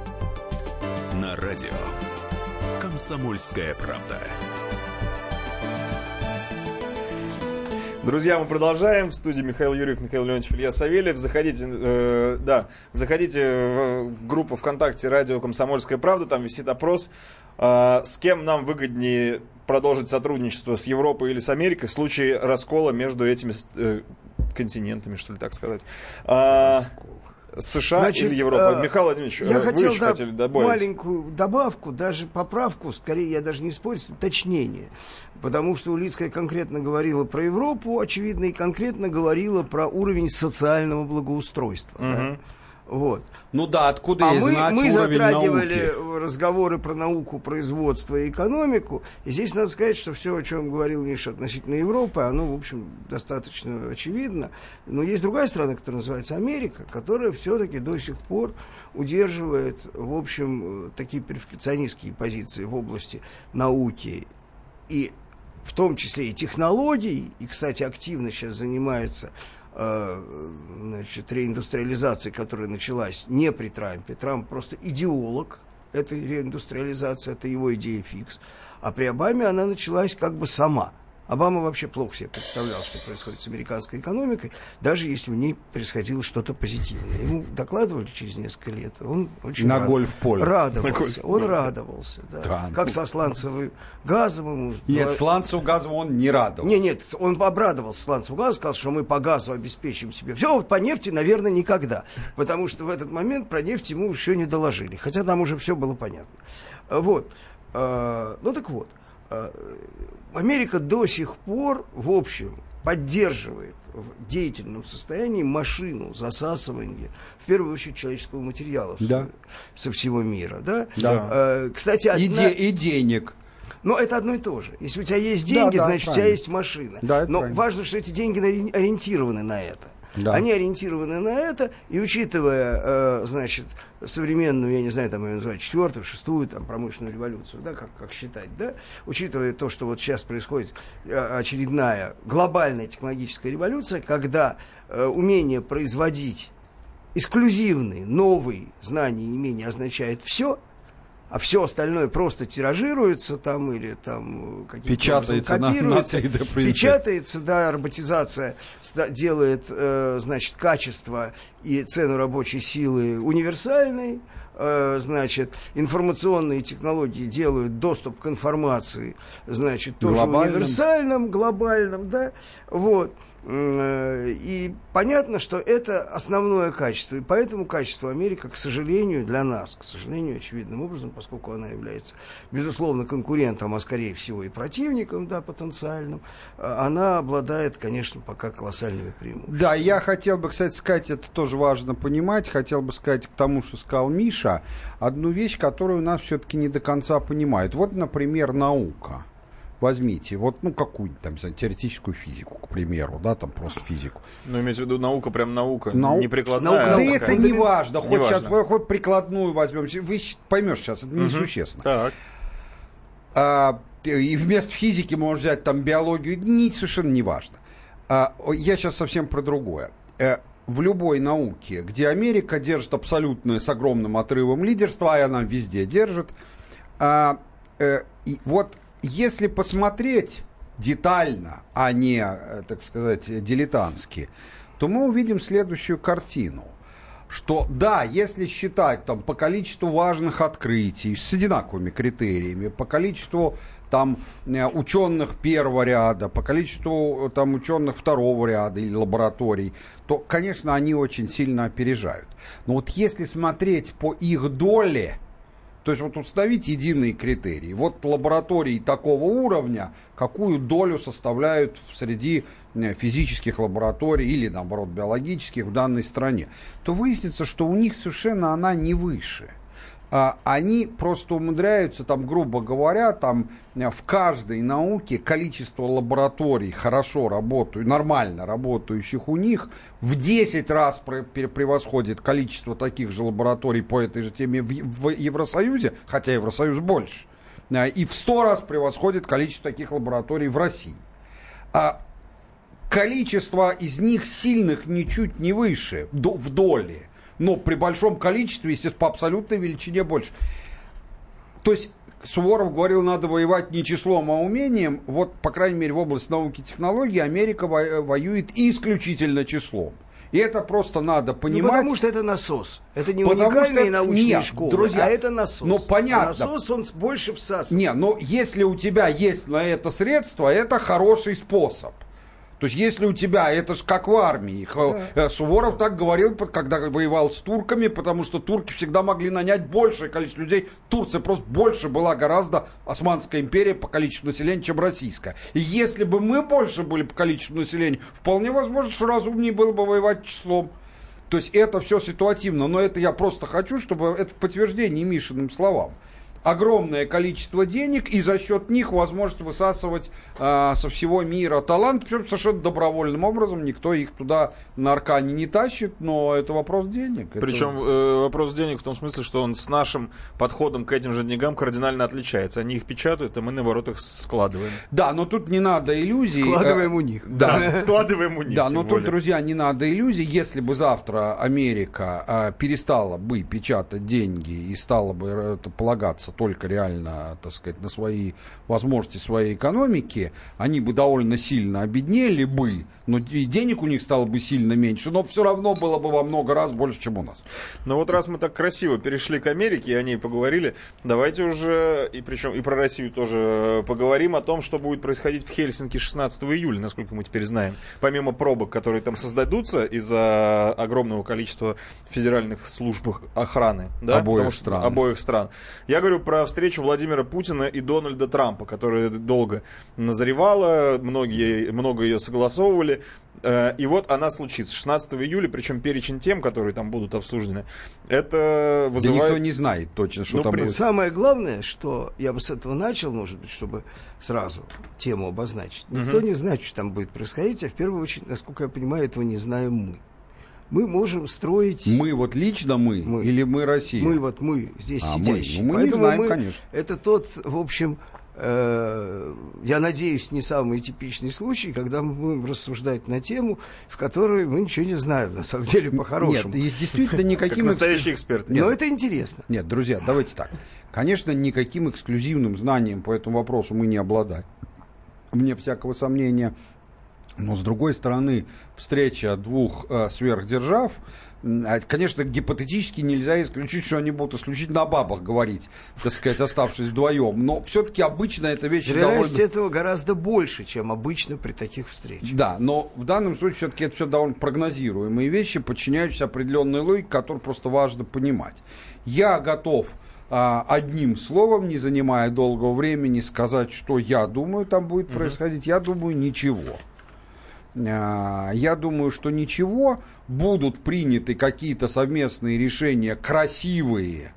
S1: На радио. Комсомольская правда.
S2: Друзья, мы продолжаем. В студии Михаил Юрьев, Михаил Леонидович, Илья Савельев. Заходите, э, да, заходите в, в группу ВКонтакте «Радио Комсомольская правда». Там висит опрос, э, с кем нам выгоднее продолжить сотрудничество, с Европой или с Америкой, в случае раскола между этими э, континентами, что ли, так сказать. А, США
S3: Значит,
S2: или Европа?
S3: э,
S2: Михаил Владимирович,
S3: я
S2: э, вы
S3: хотел
S2: еще
S3: да,
S2: хотели добавить.
S3: маленькую добавку, даже поправку, скорее я даже не спорю, уточнение. Потому что Улицкая конкретно говорила про Европу, очевидно, и конкретно говорила про уровень социального благоустройства. да. Вот.
S4: Ну да, откуда
S3: А
S4: ей
S3: мы,
S4: знать
S3: мы затрагивали
S4: науки?
S3: разговоры про науку, производство и экономику. И здесь надо сказать, что все, о чем говорил Миша относительно Европы, оно, в общем, достаточно очевидно. Но есть другая страна, которая называется Америка, которая все-таки до сих пор удерживает, в общем, э, такие перфекционистские позиции в области науки и в том числе и технологий, и, кстати, активно сейчас занимается э, значит, реиндустриализацией, которая началась не при Трампе. Трамп просто идеолог этой реиндустриализации, это его идея фикс. А при Обаме она началась как бы сама. Обама вообще плохо себе представлял, что происходит с американской экономикой, даже если в ней происходило что-то позитивное. Ему докладывали через несколько лет, он очень
S4: На
S3: рад-
S4: гольф-поле.
S3: радовался, он радовался, да.
S4: Да.
S3: Как со сланцевым газом ему...
S4: Нет, сланцевым газом он не радовал.
S3: Не, нет, он обрадовался сланцевому газу, сказал, что мы по газу обеспечим себе. Все, вот по нефти, наверное, никогда. Потому что в этот момент про нефть ему еще не доложили. Хотя там уже все было понятно. Вот. А, Ну так вот. А, Америка до сих пор, в общем, поддерживает в деятельном состоянии машину засасывания, в первую очередь, человеческого материала
S4: Да.
S3: со всего мира. Да?
S4: Да.
S3: А, Кстати,
S4: И,
S3: одна...
S4: де- и денег.
S3: Но это одно и то же. Если у тебя есть
S4: Да,
S3: деньги,
S4: да,
S3: значит, у тебя
S4: правильно.
S3: есть машина.
S4: Да,
S3: Но
S4: правильно.
S3: важно, что эти деньги ори- ориентированы на это.
S4: Да.
S3: Они ориентированы на это, и учитывая, э, значит, современную, я не знаю, там ее называют четвертую, шестую, там, промышленную революцию, да, как, как считать, да, учитывая то, что вот сейчас происходит э, очередная глобальная технологическая революция, когда э, умение производить эксклюзивные, новые знания и умения означает все, а все остальное просто тиражируется там или там э, каким-то
S4: Печатается
S3: образом
S4: на- на
S3: копируется.
S4: 3D принтере.
S3: Печатается, да, роботизация делает, э, значит, качество и цену рабочей силы универсальной, э, значит, информационные технологии делают доступ к информации, значит, тоже
S4: Глобальным.
S3: универсальным, глобальным, да, вот. Э, И понятно, что это основное качество. И поэтому качество Америка, к сожалению, для нас, к сожалению, очевидным образом, поскольку она является, безусловно, конкурентом, а скорее всего и противником, да, потенциальным, э, она обладает, конечно, пока колоссальными преимуществами.
S4: Да, я хотел бы, кстати, сказать, это тоже важно понимать, хотел бы сказать к тому, что сказал Миша, одну вещь, которую нас все-таки не до конца понимают. Вот, например, наука. Возьмите, вот, ну, какую-нибудь там, знаю, теоретическую физику, к примеру, да, там просто физику.
S2: Ну, имеете в виду наука, прям наука,
S4: Нау-
S2: не прикладная.
S3: Наука,
S4: да это не важно, хоть
S2: Не
S4: сейчас,
S2: важно.
S4: хоть прикладную возьмем, вы поймешь сейчас, это несущественно.
S2: Так.
S4: А, и вместо физики можно взять там биологию, не, совершенно не важно. А, я сейчас совсем про другое. Э, в любой науке, где Америка держит абсолютное с огромным отрывом лидерство, а она везде держит, а, э, и вот если посмотреть детально, а не, э, так сказать, дилетантски, то мы увидим следующую картину что да, если считать там по количеству важных открытий с одинаковыми критериями, по количеству там э, ученых первого ряда, по количеству э, там ученых второго ряда или лабораторий, то, конечно, они очень сильно опережают. Но вот если смотреть по их доле, то есть вот установить единые критерии. Вот лаборатории такого уровня, какую долю составляют среди э, физических лабораторий или, наоборот, биологических в данной стране, то выяснится, что у них совершенно она не выше. А, Они просто умудряются, там, грубо говоря, там, э, в каждой науке количество лабораторий хорошо работающих, нормально работающих у них в 10 раз пре- пре- превосходит количество таких же лабораторий по этой же теме в, Евросоюзе, хотя Евросоюз больше, э, и в 100 раз превосходит количество таких лабораторий в России. А количество из них сильных ничуть не выше в доле, но при большом количестве, естественно, по абсолютной величине больше. То есть Суворов говорил, надо воевать не числом, а умением. Вот, по крайней мере, в области науки и технологий Америка во- воюет исключительно числом. И это просто надо
S3: Ну,
S4: понимать.
S3: потому что это насос. Это не
S4: Потому
S3: уникальные
S4: что-
S3: научные
S4: нет,
S3: школы,
S4: друзья,
S3: а это насос.
S4: ну, понятно.
S3: А насос, он больше всасывает.
S4: Не, но если у тебя есть на это средство, это хороший способ. То есть, если у тебя, это же как в армии. Х- э, Суворов так говорил, когда воевал с турками, потому что турки всегда могли нанять большее количество людей. Турция просто больше была гораздо, Османская империя по количеству населения, чем российская. И если бы мы больше были по количеству населения, вполне возможно, что разумнее было бы воевать числом. То есть это все ситуативно, но это я просто хочу, чтобы это подтверждение Мишиным словам. Огромное количество денег и за счет них возможность высасывать а, со всего мира талант, причем совершенно добровольным образом, никто их туда на аркане не тащит, но это вопрос денег. Это-
S2: Причем э, вопрос денег в том смысле, что он с нашим подходом к этим же деньгам кардинально отличается. Они их печатают, а мы, наоборот, их складываем.
S4: Да, но тут не надо иллюзий.
S3: Складываем
S4: Э,
S3: у них.
S4: Да,
S2: Складываем у них.
S4: Да, но тут, друзья, не надо иллюзий. Если бы завтра Америка а, перестала бы печатать деньги и стала бы э, это полагаться только реально, так сказать, на свои возможности своей экономики, они бы довольно сильно обеднели бы, но и денег у них стало бы сильно меньше, но все равно было бы во много раз больше, чем у нас.
S2: Но вот раз мы так красиво перешли к Америке и о ней поговорили, давайте уже, и причем и про Россию тоже э, поговорим о том, что будет происходить в Хельсинки 16 июля, насколько мы теперь знаем. Помимо пробок, которые там создадутся из-за огромного количества федеральных служб охраны. Да?
S4: Обоих
S2: Потому
S4: стран.
S2: Обоих стран. Я говорю про встречу Владимира Путина и Дональда Трампа, которая долго назревала, многие, много ее согласовывали. Э, И вот она случится 16 июля, причем перечень тем, которые там будут обсуждены, это
S4: Да
S2: вызывает...
S4: никто не знает точно, что
S2: Ну,
S4: там
S2: при-
S4: будет.
S3: Самое главное, что я бы с этого начал, может быть, чтобы сразу тему обозначить. Никто не знает, что там будет происходить, а в первую очередь, насколько я понимаю, этого не знаем мы. Мы можем строить...
S4: Мы вот лично мы,
S3: Мы.
S4: или мы Россия?
S3: Мы вот мы здесь
S4: А, мы.
S3: сидящие.
S4: Ну, мы не
S3: Поэтому
S4: знаем,
S3: мы-
S4: конечно.
S3: Это тот, в общем, э, я надеюсь, не самый типичный случай, когда мы будем рассуждать на тему, в которой мы ничего не знаем, на самом деле,
S4: Нет,
S3: по-хорошему.
S4: и действительно
S2: Как
S4: никаким...
S2: настоящий эксперт.
S3: Но это интересно.
S4: Нет, друзья, давайте так. Конечно, никаким эксклюзивным знанием по этому вопросу мы не обладаем. Вне всякого сомнения. Но, с другой стороны, встреча двух э, сверхдержав, а, конечно, гипотетически нельзя исключить, что они будут исключительно о бабах говорить, так сказать, оставшись вдвоем. Но все-таки обычно эта вещь
S3: Вероятность
S4: довольно...
S3: этого гораздо больше, чем обычно при таких встречах.
S4: Да, но в данном случае все-таки это все довольно прогнозируемые вещи, подчиняющиеся определенной логике, которую просто важно понимать. Я готов а, одним словом, не занимая долгого времени, сказать, что я думаю там будет происходить. Я думаю, ничего. А, Я думаю, что ничего. Будут приняты какие-то совместные решения, красивые,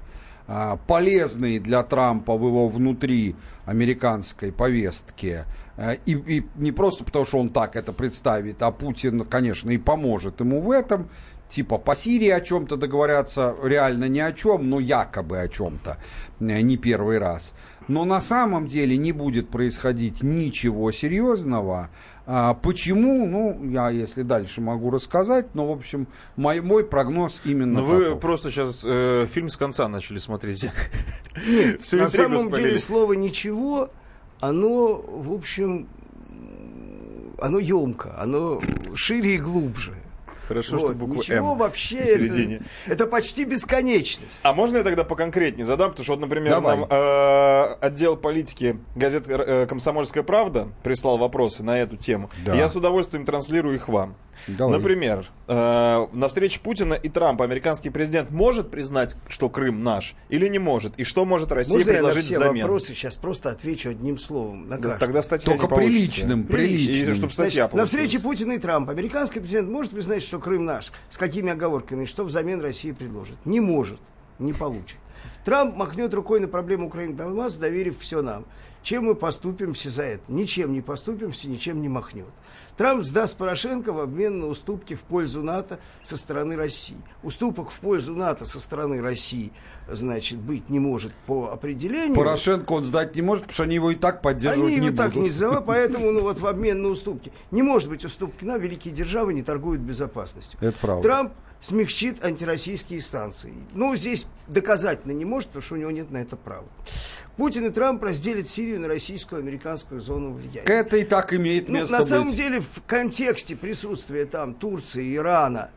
S4: а, полезные для Трампа в его внутри американской повестке. А, И, и не просто потому, что он так это представит, а Путин, конечно, и поможет ему в этом. Типа по Сирии о чем-то договорятся, реально ни о чем, но якобы о чем-то, не первый раз. Но на самом деле не будет происходить ничего серьезного. А, почему? Ну, я, если дальше могу рассказать, но, в общем, мой, мой прогноз именно
S2: Но Ну, вы просто сейчас э, фильм с конца начали смотреть.
S3: Нет,
S2: Всю
S3: на самом деле слово «ничего», оно, в общем, оно емко, оно шире и глубже.
S2: Хорошо,
S3: Вот,
S2: что буква
S3: Ничего
S2: «М»
S3: вообще,
S2: в середине.
S3: это, это почти бесконечность.
S2: А можно я тогда поконкретнее задам? Потому что, вот, например,
S4: Давай.
S2: нам э, отдел политики газеты э, «Комсомольская правда» прислал вопросы на эту тему.
S4: Да.
S2: Я с удовольствием транслирую их вам.
S4: Давай.
S2: Например, э, на встрече Путина и Трампа американский президент может признать, что Крым наш, или не может? И что может Россия
S3: Можно я на
S2: предложить
S3: все
S2: взамен?
S3: вопросы сейчас просто отвечу одним словом на
S2: Да? Тогда статья
S4: Только
S2: получится.
S4: приличным,
S3: Приличным.
S2: И чтобы
S3: Значит,
S2: статья
S3: на
S2: получилась.
S3: встрече Путина и Трампа американский президент может признать, что Крым наш. С какими оговорками? Что взамен Россия предложит? Не может, не получит. Трамп махнет рукой на проблему Украины Донбасс, доверив все нам. Чем мы поступимся за это? Ничем не поступимся, ничем не махнет. Трамп сдаст Порошенко в обмен на уступки в пользу НАТО со стороны России. Уступок в пользу НАТО со стороны России, значит, быть не может по определению.
S4: Порошенко он сдать не может, потому что они его и так поддерживать
S3: Они
S4: не
S3: его так
S4: будут.
S3: не сдавали, поэтому ну, вот в обмен на уступки. Не может быть уступки на великие державы не торгуют безопасностью.
S4: Это правда.
S3: Трамп смягчит антироссийские станции. Ну, здесь доказательно не может, потому что у него нет на это права. Путин и Трамп разделят Сирию на российскую американскую зону влияния.
S4: Это и так имеет
S3: Ну,
S4: место
S3: на самом
S4: быть.
S3: деле, в контексте присутствия там Турции, Ирана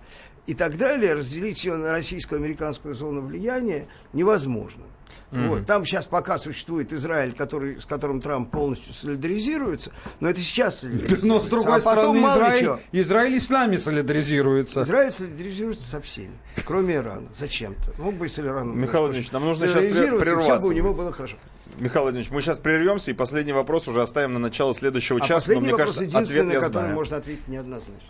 S3: и так далее, разделить ее на российскую американскую зону влияния невозможно. Вот. Там сейчас пока существует Израиль, который, с которым Трамп полностью солидаризируется, но это сейчас солидаризируется.
S4: Но с другой
S3: а
S4: стороны, Израиль. Израиль и с нами солидаризируется.
S3: Израиль солидаризируется со всеми, кроме Ирана. Зачем-то? Мог бы и с Ираном.
S2: Михаил Владимирович, нам нужно сейчас прерваться.
S3: всё бы у него было хорошо.
S2: Михаил Владимирович, мы сейчас прервемся, и последний вопрос уже оставим на начало следующего
S3: А
S2: часа, но
S3: последний
S2: мне
S3: вопрос
S2: кажется, ответ я
S3: на который
S2: знаю.
S3: можно ответить неоднозначно.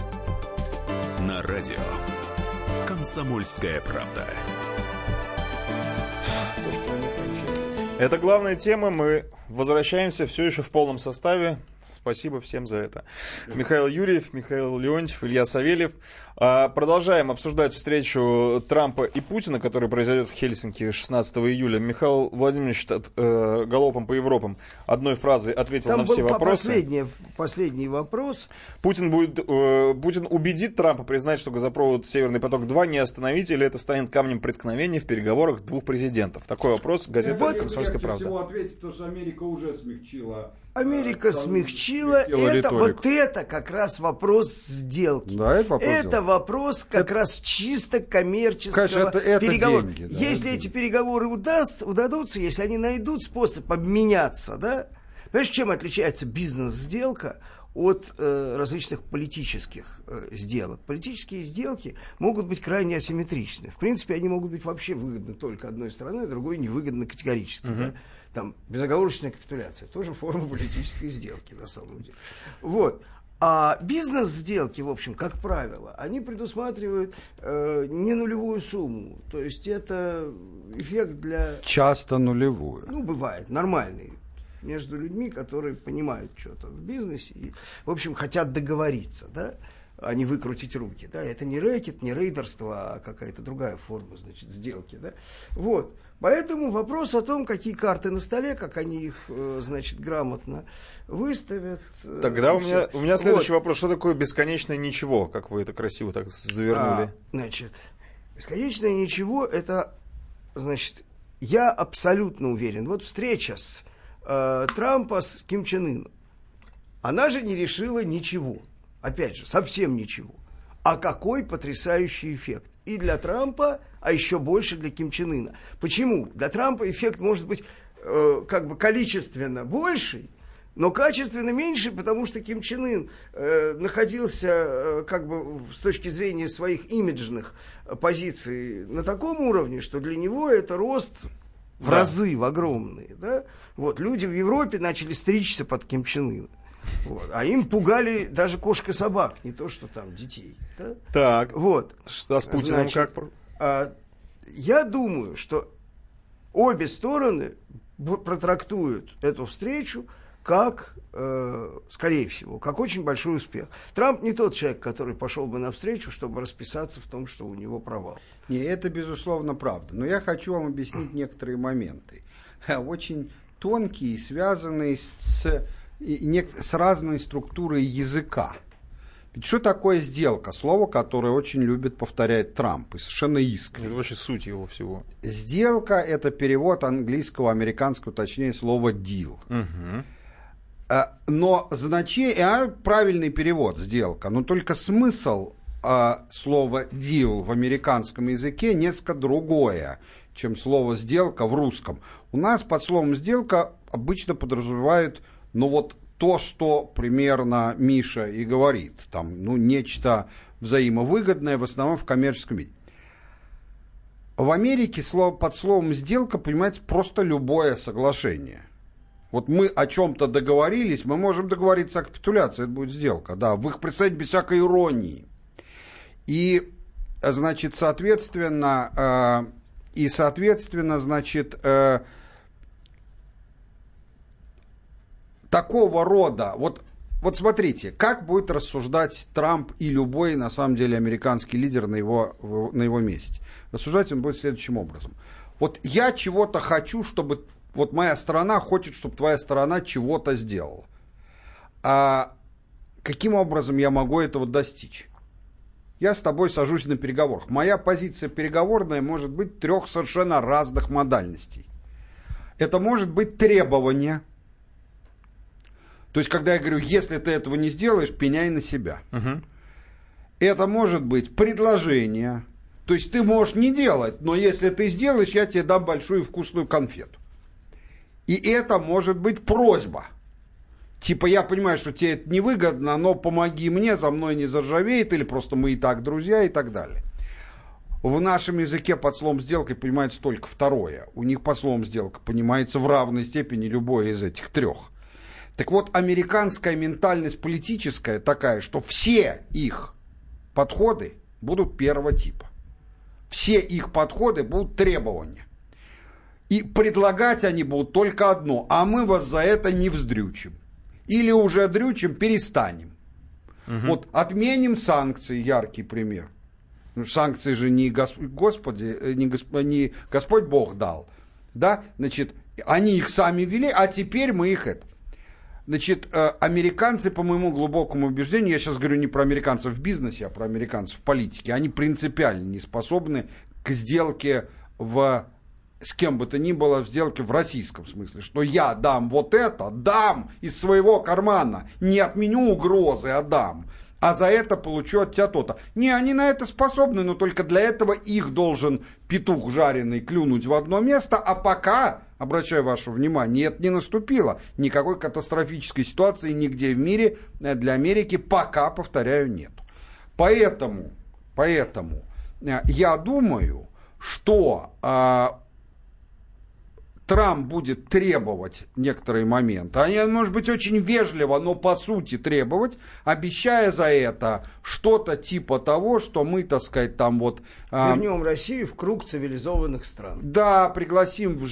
S1: На радио. Комсомольская правда.
S2: Это главная тема. Мы возвращаемся все еще в полном составе. Спасибо всем за это. Михаил Юрьев, Михаил Леонтьев, Илья Савельев. А, Продолжаем обсуждать встречу Трампа и Путина, которая произойдет в Хельсинки 16 июля. Михаил Владимирович от, э, галопом по Европам одной фразой ответил
S3: Там
S2: на
S3: был
S2: все
S3: по-
S2: вопросы.
S3: последний, последний вопрос.
S2: Путин, будет, э, Путин убедит Трампа признать, что газопровод «Северный поток-2» не остановить, или это станет камнем преткновения в переговорах двух президентов? Такой вопрос газета «Комсомольская правда».
S4: ответить, потому что Америка уже смягчила.
S3: Америка смягчила
S4: смягчила
S3: это,
S4: риторику.
S3: вот это как раз вопрос сделки.
S4: Да, это вопрос
S3: Это
S4: сделки.
S3: Вопрос как раз чисто коммерческого
S4: Конечно, это- это
S3: переговора.
S4: деньги, да,
S3: если
S4: это
S3: эти
S4: деньги.
S3: переговоры удаст, удадутся, если они найдут способ обменяться, да? Понимаешь, чем отличается бизнес-сделка от э, различных политических э, сделок? Политические сделки могут быть крайне асимметричны. В принципе, они могут быть вообще выгодны только одной стороной, а другой невыгодны категорически. да? Там безоговорочная капитуляция, тоже форма политической сделки на самом деле. Вот. А бизнес-сделки, в общем, как правило, они предусматривают э, не нулевую сумму. То есть это эффект для
S4: Часто нулевую.
S3: ну, бывает, нормальный между людьми, которые понимают что-то в бизнесе и, в общем, хотят договориться, да, а не выкрутить руки, да, это не рэкет, не рейдерство, а какая-то другая форма, значит, сделки, да, вот, поэтому вопрос о том, какие карты на столе, как они их, э, значит, грамотно выставят. э,
S2: Тогда у меня, у меня следующий
S3: Вот.
S2: вопрос. Что такое бесконечное ничего? Как вы это красиво так завернули?
S3: А, значит, бесконечное ничего, это, значит, я абсолютно уверен. Вот встреча с э, Трампа с Ким Чен Ыном, она же не решила ничего. Опять же, совсем ничего. А какой потрясающий эффект. И для Трампа, а еще больше для Ким Чен Ына. Почему? Для Трампа эффект может быть э, как бы количественно больший, но качественно меньше, потому что Ким Чен Ын э, находился э, как бы с точки зрения своих имиджных э, позиций на таком уровне, что для него это рост в
S2: Да.
S3: разы, в огромные. Да? Вот, люди в Европе начали стричься под Ким Чен Ына. Вот. А им пугали даже кошка собак, не то что там детей. Да?
S2: Так,
S3: Вот.
S2: что с Путиным
S3: Значит,
S2: как?
S3: А, я думаю, что обе стороны протрактуют эту встречу как, э, скорее всего, как очень большой успех. Трамп не тот человек, который пошел бы навстречу, чтобы расписаться в том, что у него провал.
S4: Не, это безусловно правда. Но я хочу вам объяснить некоторые моменты. Очень тонкие, связанные с, с разной структурой языка. Ведь что такое сделка? Слово, которое очень любит повторять Трамп, и совершенно искренне.
S2: Это вообще суть его всего.
S4: Сделка – это перевод английского, американского, точнее, слова deal. А, Но значение, а, правильный перевод сделка, но только смысл а, слова deal в американском языке несколько другое, чем слово сделка в русском. У нас под словом сделка обычно подразумевают, ну вот то, что примерно Миша и говорит, там, ну, нечто взаимовыгодное, в основном в коммерческом виде. В Америке под словом сделка понимается просто любое соглашение. Вот мы о чем-то договорились, мы можем договориться о капитуляции, это будет сделка, да, вы их представить без всякой иронии. И, значит, соответственно, э, и, соответственно, значит, э, такого рода, вот вот смотрите, как будет рассуждать Трамп и любой, на самом деле, американский лидер на его, на его месте. Рассуждать он будет следующим образом. Вот я чего-то хочу, чтобы... Вот моя страна хочет, чтобы твоя сторона чего-то сделала. А каким образом я могу этого достичь? Я с тобой сажусь на переговорах. Моя позиция переговорная может быть трех совершенно разных модальностей. Это может быть требование. То есть, когда я говорю, если ты этого не сделаешь, пеняй на себя.
S2: Угу.
S4: Это может быть предложение. То есть ты можешь не делать, но если ты сделаешь, я тебе дам большую вкусную конфету. И это может быть просьба. Типа, я понимаю, что тебе это невыгодно, но помоги мне, за мной не заржавеет, или просто мы и так друзья, и так далее. В нашем языке под словом «сделкой» понимается только второе. У них под словом «сделка» понимается в равной степени любое из этих трех. Так вот, американская ментальность политическая такая, что все их подходы будут первого типа. Все их подходы будут требования. И предлагать они будут только одно, а мы вас за это не вздрючим. Или уже дрючим, перестанем. Угу. Вот отменим санкции, яркий пример – ну, санкции же не Господи, э, не, Госп, не Господь Бог дал. Да? Значит, они их сами вели, а теперь мы их это. Значит, э, американцы, по моему глубокому убеждению, я сейчас говорю не про американцев в бизнесе, а про американцев в политике, они принципиально не способны к сделке в с кем бы то ни было в сделке в российском смысле, что я дам вот это, дам из своего кармана, не отменю угрозы, а дам а за это получу от тебя то-то. Не, они на это способны, но только для этого их должен петух жареный клюнуть в одно место, а пока, обращаю ваше внимание, нет, не наступило. Никакой катастрофической ситуации нигде в мире э, для Америки пока, повторяю, нет. Поэтому, поэтому э, я думаю, что а, Трамп будет требовать некоторые моменты, они, может быть, очень вежливо, но по сути требовать, обещая за это что-то типа того, что мы, так сказать, там вот...
S3: А, Вернем Россию в круг цивилизованных стран.
S4: Да, пригласим в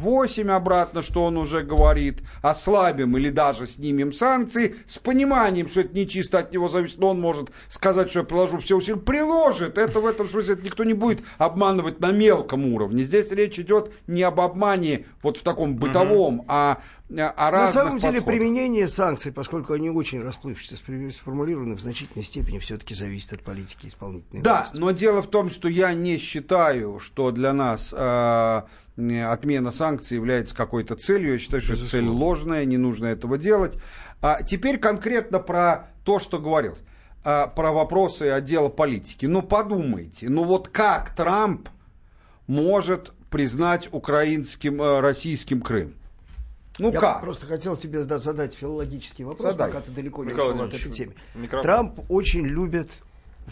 S4: G8 обратно, что он уже говорит, ослабим или даже снимем санкции, с пониманием, что это не чисто от него зависит, но он может сказать, что я приложу все усилия, приложит. Это в этом смысле это никто не будет обманывать на мелком уровне. Здесь речь идет не об обмане вот в таком бытовом, угу. а о
S3: На самом деле подходах. применение санкций, поскольку они очень расплывчато сформулированы, в значительной степени все-таки зависит от политики исполнительной
S4: Да, власти. но дело в том, что я не считаю, что для нас э, отмена санкций является какой-то целью. Я считаю, что Безусловно. цель ложная, не нужно этого делать. А теперь конкретно про то, что говорилось. А, про вопросы отдела политики. Ну, подумайте, ну вот как Трамп может признать украинским, э, российским Крым? Ну
S3: Я
S4: как?
S3: просто хотел тебе задать филологический вопрос, Задай. пока ты далеко не ушел от этой темы. Трамп очень любит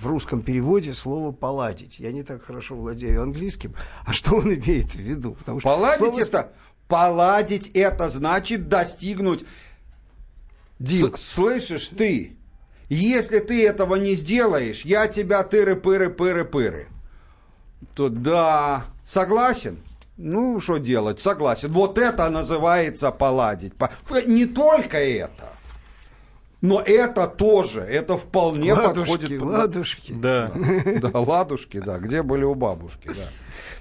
S3: в русском переводе слово «поладить». Я не так хорошо владею английским. А что он имеет в виду?
S4: Потому что поладить слово... это... Поладить это значит достигнуть... Дим, С... слышишь ты? Если ты этого не сделаешь, я тебя тыры-пыры-пыры-пыры. То да, согласен? Ну, что делать? Согласен. Вот это называется поладить. Не только это. Но это тоже, это вполне
S3: ладушки,
S4: подходит.
S3: Ладушки,
S2: да.
S4: Да, ладушки, да. Где были у бабушки, да.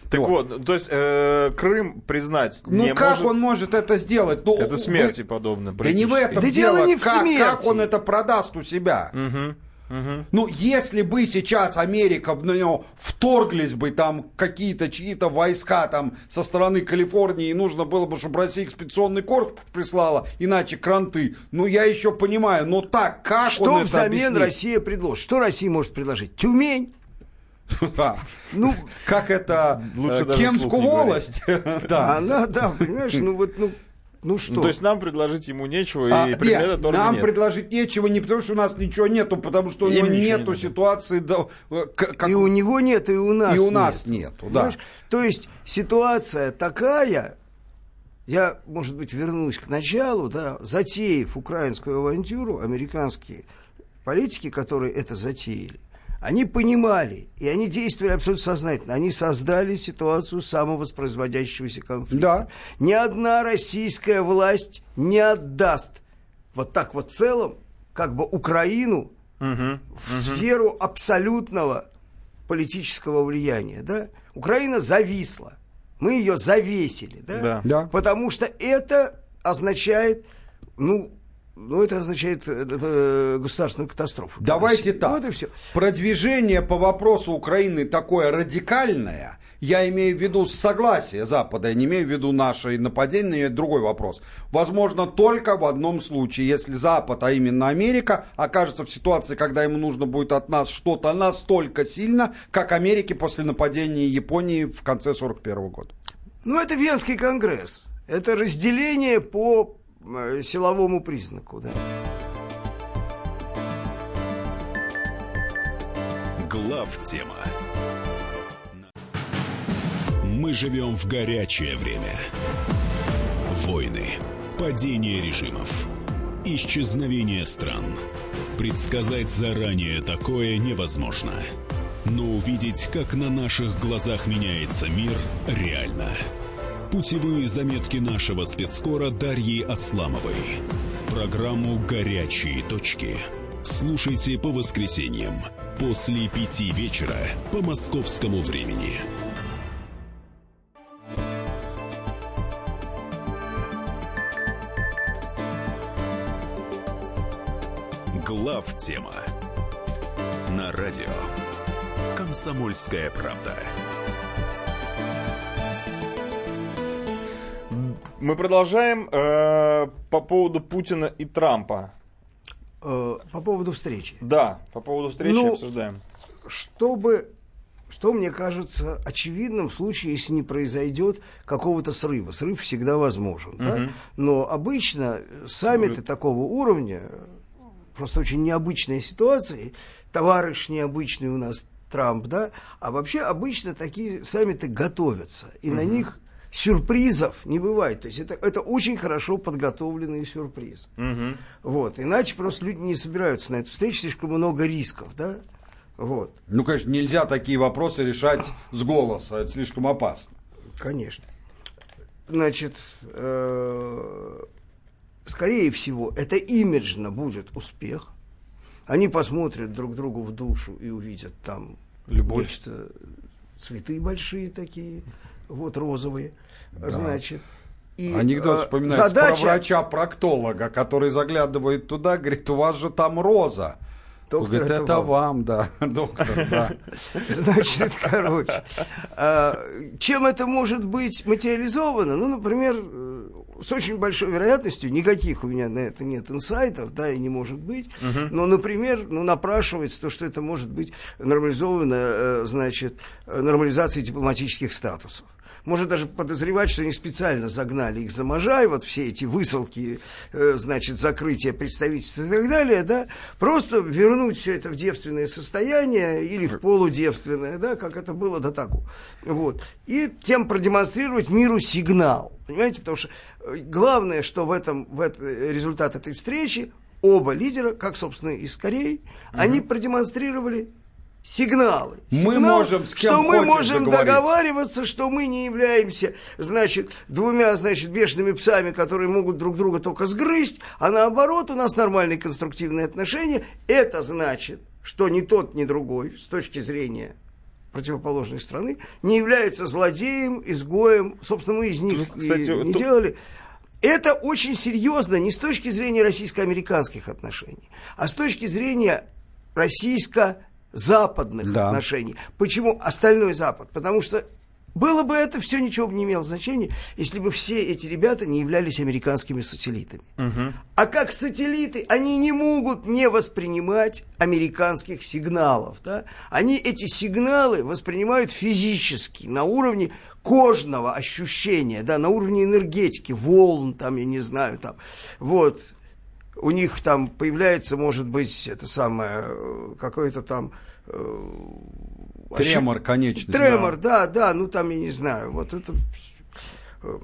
S2: Так вот, вот то есть э, Крым признать
S4: ну,
S2: не
S4: как
S2: может...
S4: он может это сделать? Ну,
S2: это смерти вы... подобно.
S4: Да не в этом да дело, дело не в как, смерти. как он это продаст у себя.
S2: Угу.
S4: Угу. Ну, если бы сейчас Америка в него вторглись бы там какие-то чьи-то войска там со стороны Калифорнии, и нужно было бы, чтобы Россия экспедиционный корпус прислала, иначе кранты. Ну, я еще понимаю, но так, как
S3: Что
S4: он
S3: взамен
S4: объяснит?
S3: Россия предложит? Что Россия может предложить? Тюмень?
S4: Ну, как это Лучше э, Кемскую волость.
S3: да. Она, да, понимаешь, ну вот, ну, ну что? Ну,
S2: то есть нам предложить ему нечего, а, и предмета нет,
S4: Нам
S2: нет.
S4: предложить нечего не потому, что у нас ничего нету, потому что у него нету не ситуации. Да,
S3: как... И у него нет, и у нас
S4: И у нас нету, нету да.
S3: То есть ситуация такая, я, может быть, вернусь к началу, да, затеяв украинскую авантюру, американские политики, которые это затеяли, они понимали, и они действовали абсолютно сознательно. Они создали ситуацию самовоспроизводящегося конфликта. Да. Ни одна российская власть не отдаст вот так вот целом, как бы Украину в сферу абсолютного политического влияния, да? Украина зависла, мы ее завесили, да?
S2: Да.
S4: Да.
S3: Потому что это означает, ну, ну это означает э, э, государственную катастрофу.
S4: Давайте так.
S3: Вот и все.
S4: Продвижение по вопросу Украины такое радикальное, я имею в виду согласие Запада, я не имею в виду наше нападение, это другой вопрос. Возможно только в одном случае, если Запад, а именно Америка, окажется в ситуации, когда ему нужно будет от нас что-то настолько сильно, как Америке после нападения Японии в конце 41 года.
S3: Ну, это Венский конгресс. Это разделение по силовому признаку, да.
S1: Глав тема. Мы живем в горячее время. Войны, падение режимов, исчезновение стран. Предсказать заранее такое невозможно. Но увидеть, как на наших глазах меняется мир, реально. Путевые заметки нашего спецкора Дарьи Асламовой. Программу «Горячие точки». Слушайте по воскресеньям после пяти вечера по московскому времени. Глав тема на радио Комсомольская правда.
S2: Мы продолжаем э, по поводу Путина и Трампа.
S3: Э, по поводу встречи.
S2: Да, по поводу встречи
S3: Ну,
S2: обсуждаем.
S3: Чтобы, что мне кажется очевидным в случае, если не произойдет какого-то срыва. Срыв всегда возможен. да? Но обычно саммиты такого уровня, просто очень необычная ситуация, товарищ необычный у нас Трамп, да, а вообще обычно такие саммиты готовятся, и на них сюрпризов не бывает. То есть это, это очень хорошо подготовленный сюрприз. Вот. Иначе просто люди не собираются на эту встречу, слишком много рисков, да. Вот.
S4: Ну, конечно, нельзя такие вопросы решать с голоса, это слишком опасно.
S3: Конечно. Значит, э, скорее всего, это имиджно будет успех. Они посмотрят друг другу в душу и увидят там
S2: Любовь.
S3: нечто, цветы большие такие, вот розовые. Значит, и,
S4: Анекдот
S3: э,
S4: вспоминается
S3: задача,
S4: про врача-проктолога, который заглядывает туда, говорит, у вас же там роза.
S3: Доктор,
S4: говорит,
S3: это
S4: это
S3: вам».
S4: вам, да, доктор, да.
S3: Значит, короче, а, чем это может быть материализовано? Ну, например, э, с очень большой вероятностью, никаких у меня на это нет инсайтов, да, и не может быть, но, например, ну, напрашивается то, что это может быть нормализовано, э, значит, э, нормализацией дипломатических статусов. Может даже подозревать, что они специально загнали их за Можай, вот все эти высылки, э, значит, закрытие представительства и так далее, да, просто вернуть все это в девственное состояние или в полудевственное, да, как это было до того. Вот. И тем продемонстрировать миру сигнал, понимаете, потому что э, главное, что в этом, в это, результат этой встречи, оба лидера, как, собственно, и с Кореей, они продемонстрировали сигналы.
S4: Мы
S3: Сигнал,
S4: можем с кем
S3: что мы можем договариваться, что мы не являемся, значит, двумя, значит, бешеными псами, которые могут друг друга только сгрызть, а наоборот, у нас нормальные конструктивные отношения. Это значит, что ни тот, ни другой, с точки зрения противоположной страны, не является злодеем, изгоем. Собственно, мы из них
S2: Ну, кстати,
S3: и не
S2: тут-
S3: делали. Это очень серьезно не с точки зрения российско-американских отношений, а с точки зрения российско-западных
S4: Да.
S3: отношений. Почему остальной Запад? Потому что было бы это все ничего бы не имело значения, если бы все эти ребята не являлись американскими сателлитами. А как сателлиты, они не могут не воспринимать американских сигналов. Да? Они эти сигналы воспринимают физически, на уровне кожного ощущения, да, на уровне энергетики, волн, там, я не знаю, там, вот, у них там появляется, может быть, это самое, э, какое-то там... э,
S4: Тремор конечный.
S3: Тремор, да, да, ну там, я не знаю, вот это... э,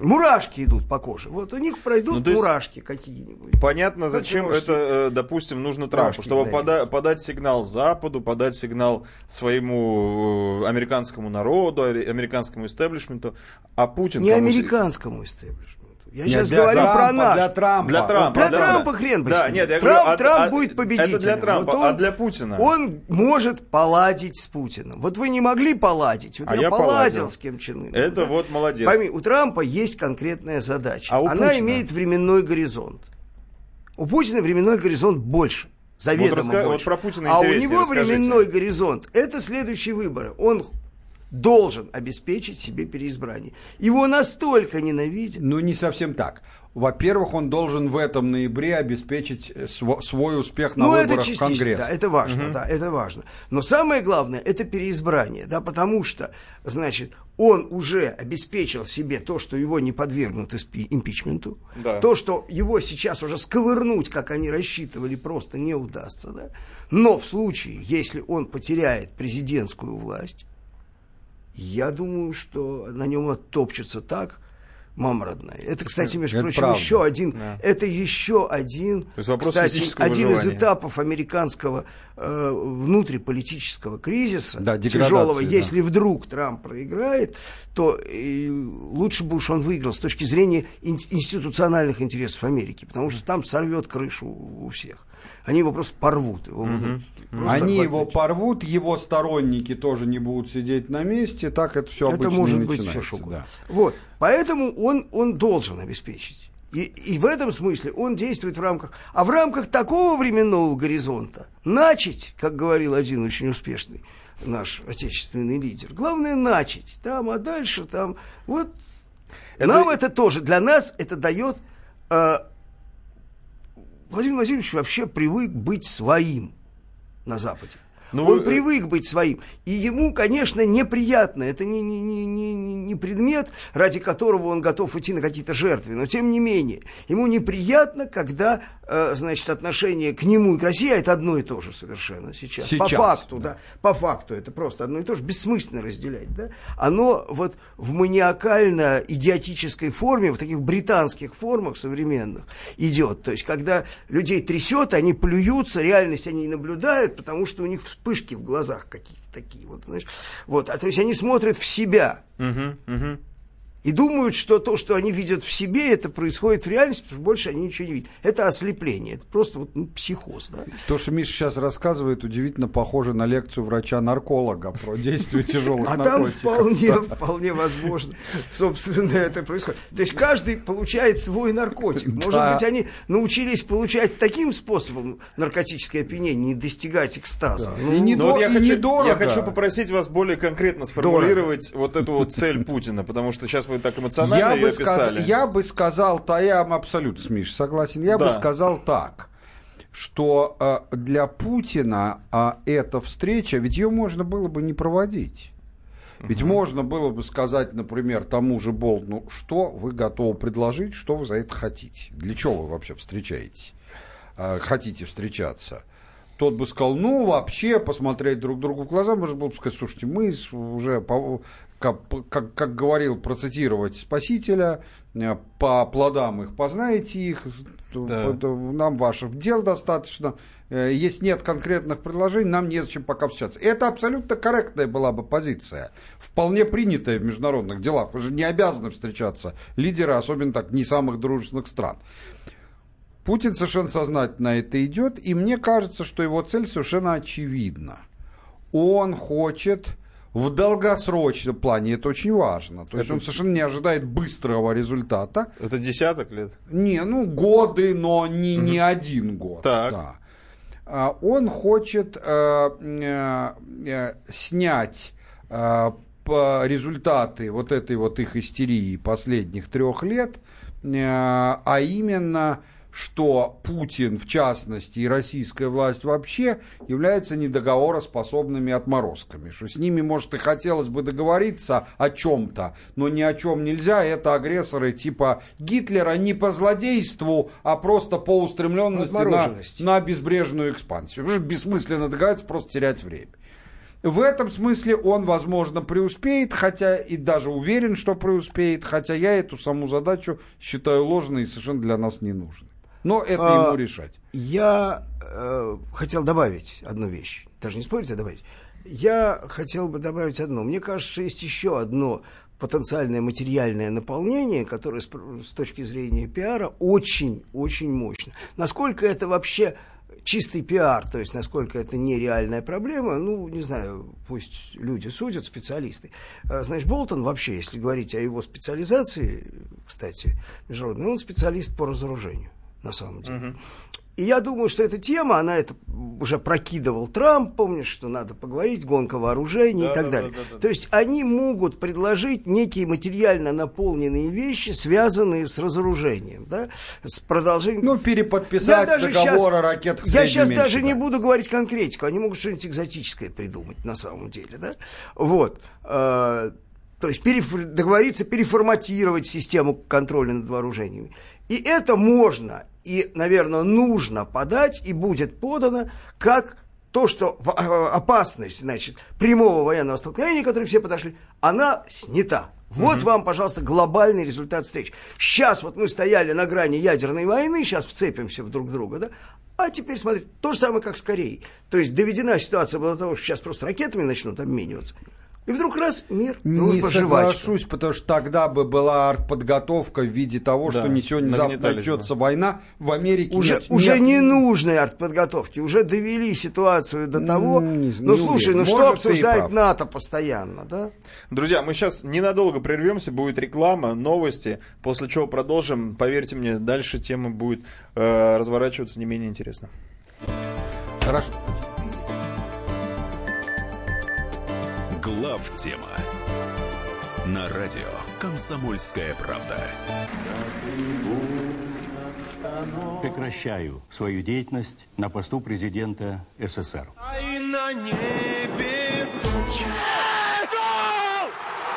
S3: Мурашки идут по коже. Вот у них пройдут
S2: Ну,
S3: мурашки какие-нибудь.
S2: Понятно, зачем это, э, допустим, нужно Трампу, чтобы
S3: да.
S2: пода- подать сигнал Западу, подать сигнал своему американскому народу, американскому истеблишменту, а Путин...
S3: Не
S2: кому с-
S3: американскому истеблишменту. Я
S4: Нет,
S3: сейчас
S4: для
S3: говорю
S4: Трампа,
S3: про нас.
S4: Для Трампа.
S2: Для Трампа.
S3: Для
S2: да,
S3: Трампа
S2: да.
S3: хрен бы
S2: Да, нет, я
S3: Трамп,
S2: говорю, а-
S3: Трамп
S2: а-
S3: будет победителем.
S2: Это для Трампа,
S3: Вот
S2: а
S3: он-
S2: для Путина?
S3: Он может поладить с Путиным. Вот вы не могли поладить. Вот
S2: А
S3: я,
S2: я
S3: поладил,
S2: поладил.
S3: с Ким Чен Ыном,
S2: Это
S3: да.
S2: вот молодец.
S3: Пойми, у Трампа есть конкретная задача.
S2: А у
S3: Она
S2: Путина?
S3: имеет временной горизонт. У Путина временной горизонт больше. Заведомо
S2: раска- вот
S3: больше.
S2: про Путина
S3: а у него
S2: расскажите.
S3: временной горизонт. Это следующие выборы. Он должен обеспечить себе переизбрание. Его настолько ненавидят.
S4: Ну, не совсем так. Во-первых, он должен в этом ноябре обеспечить э, сво- свой успех на
S3: ну, это
S4: выборах в
S3: частично,
S4: Конгресс.
S3: да, это важно, да, это важно. Но самое главное, это переизбрание, да, потому что, значит, он уже обеспечил себе то, что его не подвергнут импичменту,
S2: Да.
S3: то, что его сейчас уже сковырнуть, как они рассчитывали, просто не удастся, да. Но в случае, если он потеряет президентскую власть, я думаю, что на нем оттопчется так, мама родная. Это, кстати, между
S4: Это
S3: прочим,
S4: правда.
S3: еще один, это еще один, кстати, один из этапов американского э, внутриполитического кризиса,
S4: Да,
S3: тяжелого.
S4: да.
S3: Если вдруг Трамп проиграет, то э, лучше бы уж он выиграл с точки зрения ин- институциональных интересов Америки, потому что там сорвет крышу у всех. Они его просто порвут. Его будут просто
S4: Они его порвут, его сторонники тоже не будут сидеть на месте, так это все
S3: Это
S4: обычно
S3: может
S4: и
S3: быть все
S4: начинается,
S3: что угодно.
S4: да.
S3: Вот. Поэтому он, он должен обеспечить. И, и в этом смысле он действует в рамках... А в рамках такого временного горизонта начать, как говорил один очень успешный наш отечественный лидер, главное начать там, а дальше там... Вот
S2: Это-
S3: нам это тоже, для нас это дает... э, Владимир Владимирович вообще привык быть своим на Западе.
S2: Ну,
S3: Он
S2: вы-
S3: привык быть своим. И ему, конечно, неприятно. Это не, не, не, не, предмет, ради которого он готов идти на какие-то жертвы. Но тем не менее, ему неприятно, когда, э, значит, отношение к нему и к России а это одно и то же совершенно сейчас.
S4: Сейчас,
S3: По факту, да. По факту это просто одно и то же. Бессмысленно разделять, да. Оно вот в маниакально-идиотической форме, в таких британских формах современных идет. То есть, когда людей трясет, они плюются, реальность они не наблюдают, потому что у них вспышки в глазах какие-то такие вот, знаешь. Вот, а то есть они смотрят в себя.
S2: Мгм, мгм.
S3: И думают, что то, что они видят в себе, это происходит в реальности, потому что больше они ничего не видят. Это ослепление, это просто вот, ну, психоз. Да?
S4: То, что Миша сейчас рассказывает, удивительно похоже на лекцию врача-нарколога про действие тяжелых
S3: А там
S4: наркотиков.
S3: вполне, вполне возможно, собственно, это происходит. То есть каждый получает свой наркотик. Может
S4: Да.
S3: быть, они научились получать таким способом наркотическое опьянение, не достигать экстаза. Ну,
S4: И не
S2: Ну, вот я
S4: и
S2: хочу,
S4: недорого.
S2: я хочу попросить вас более конкретно сформулировать вот эту вот цель Путина, потому что сейчас вы так эмоционально
S4: я
S2: ее
S4: бы, сказ-
S2: описали.
S4: я бы сказал, то я абсолютно с Мишей согласен, я бы
S2: Да.
S4: сказал так, что э, для Путина а, эта встреча, ведь ее можно было бы не проводить. Ведь можно было бы сказать, например, тому же Болтну, что вы готовы предложить, что вы за это хотите. Для чего вы вообще встречаетесь? э, хотите встречаться? Тот бы сказал, ну, вообще, посмотреть друг другу в глаза, можно было бы сказать, слушайте, мы уже, по- как, как, как говорил, процитировать Спасителя, э, по плодам их познаете их,
S2: Да.
S4: это нам ваших дел достаточно, Э, если нет конкретных предложений, нам незачем пока встречаться. Это абсолютно корректная была бы позиция, вполне принятая в международных делах, вы же не обязаны встречаться лидеры, особенно так, не самых дружественных стран. Путин совершенно сознательно на это идет, и мне кажется, что его цель совершенно очевидна. Он хочет в долгосрочном плане, это очень важно, то есть
S2: Это-
S4: он совершенно не ожидает быстрого результата.
S2: Это десяток лет.
S4: Не, ну годы, но не, не один год.
S2: Так.
S4: да. А, Он хочет э, э, э, снять э, результаты вот этой вот их истерии последних трех лет, э, а именно что Путин, в частности, и российская власть вообще являются недоговороспособными отморозками, что с ними, может, и хотелось бы договориться о чем-то, но ни о чем нельзя, это агрессоры типа Гитлера не по злодейству, а просто по устремленности на, на безбрежную экспансию. Бессмысленно договариваться, просто терять время. В этом смысле он, возможно, преуспеет, хотя и даже уверен, что преуспеет, хотя я эту саму задачу считаю ложной и совершенно для нас не нужной. Но это
S3: А,
S4: ему решать.
S3: Я э, хотел добавить одну вещь. Даже не спорить, а добавить. Я хотел бы добавить одно. Мне кажется, есть еще одно потенциальное материальное наполнение, которое с, с точки зрения пиара очень-очень мощно. Насколько это вообще чистый пиар, то есть насколько это нереальная проблема, ну, не знаю, пусть люди судят, специалисты. А, значит, Болтон вообще, если говорить о его специализации, кстати, международный, он специалист по разоружению, на самом деле. Uh-huh. И я думаю, что эта тема, она это уже прокидывал Трамп, помнишь, что надо поговорить, гонка вооружений да, и так да, далее. Да, да, да. То есть они могут предложить некие материально наполненные вещи, связанные с разоружением, да, с продолжением.
S4: Ну, переподписать договор о ракетах
S3: Я сейчас меньше, даже да. не буду говорить конкретику, они могут что-нибудь экзотическое придумать на самом деле, да. Вот. А, то есть переф... договориться переформатировать систему контроля над вооружениями. И это можно и, наверное, нужно подать, и будет подано, как то, что а, опасность, значит, прямого военного столкновения, которое все подошли, она снята. Вот угу. вам, пожалуйста, глобальный результат встреч. Сейчас вот мы стояли на грани ядерной войны, сейчас вцепимся в друг друга, да? А теперь, смотрите, то же самое, как с Кореей. То есть доведена ситуация была до того, что сейчас просто ракетами начнут обмениваться. И вдруг раз мир,
S4: Не соглашусь, потому что тогда бы была артподготовка в виде того, да, что не сегодня начнется война. В Америке
S3: уже,
S4: нет,
S3: уже нет. не нужной артподготовки, уже довели ситуацию до того. Не, ну не слушай, уверен. ну что обсуждает НАТО постоянно, да?
S2: Друзья, мы сейчас ненадолго прервемся, будет реклама, новости, после чего продолжим. Поверьте мне, дальше тема будет э, разворачиваться не менее интересно.
S4: Хорошо.
S1: Глав тема на радио Комсомольская правда.
S5: Прекращаю свою деятельность на посту президента СССР. А и на небе
S6: туча.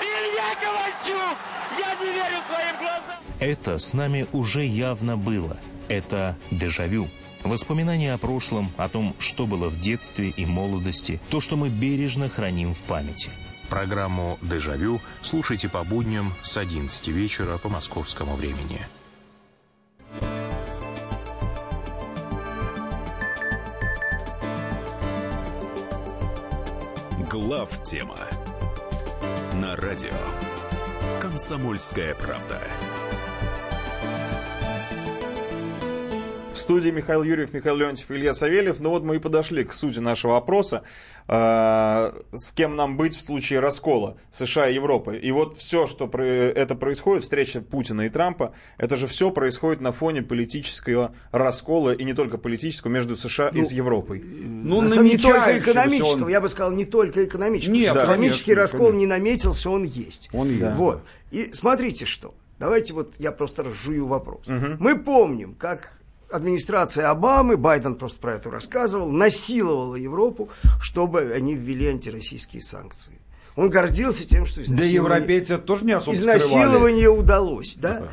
S6: Илья Ковальчук! Я не верю своим глазам!
S7: Это с нами уже явно было. Это дежавю. Воспоминания о прошлом, о том, что было в детстве и молодости, то, что мы бережно храним в памяти. Программу «Дежавю» слушайте по будням с 11 вечера по московскому времени.
S1: Глав тема на радио «Комсомольская правда».
S2: В студии Михаил Юрьев, Михаил Леонтьев, Илья Савельев. Ну вот мы и подошли к сути нашего опроса. Э, с кем нам быть в случае раскола США и Европы. И вот все, что про это происходит, встреча Путина и Трампа, это же все происходит на фоне политического раскола, и не только политического, между США ну, и с Европой.
S3: Ну, на не только экономического, он... я бы сказал, не только экономического. Нет, да, экономический конечно, раскол конечно. не наметился, он есть.
S4: Он есть.
S3: Вот. И смотрите что. Давайте вот я просто разжую вопрос. Угу. Мы помним, как администрация Обамы, Байден просто про это рассказывал, насиловала Европу, чтобы они ввели антироссийские санкции. Он гордился тем, что
S4: Да европейцы тоже не особо
S3: Изнасилование скрывали. удалось, да? да?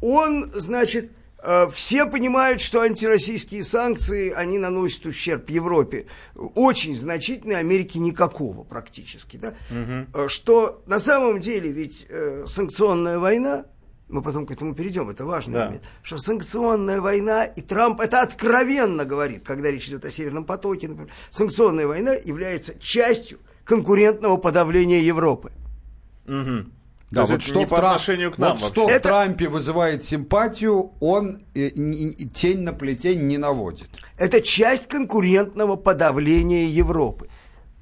S3: Он, значит, э, все понимают, что антироссийские санкции, они наносят ущерб Европе. Очень значительный, Америке никакого практически. Да? Угу. Что на самом деле ведь э, санкционная война, мы потом к этому перейдем, это важный да. момент, что санкционная война, и Трамп это откровенно говорит, когда речь идет о Северном потоке, например, санкционная война является частью конкурентного подавления Европы.
S2: Угу. Да, вот что,
S4: в, по отношению к нам вот что это... в Трампе вызывает симпатию, он э, не, тень на плетень не наводит.
S3: Это часть конкурентного подавления Европы.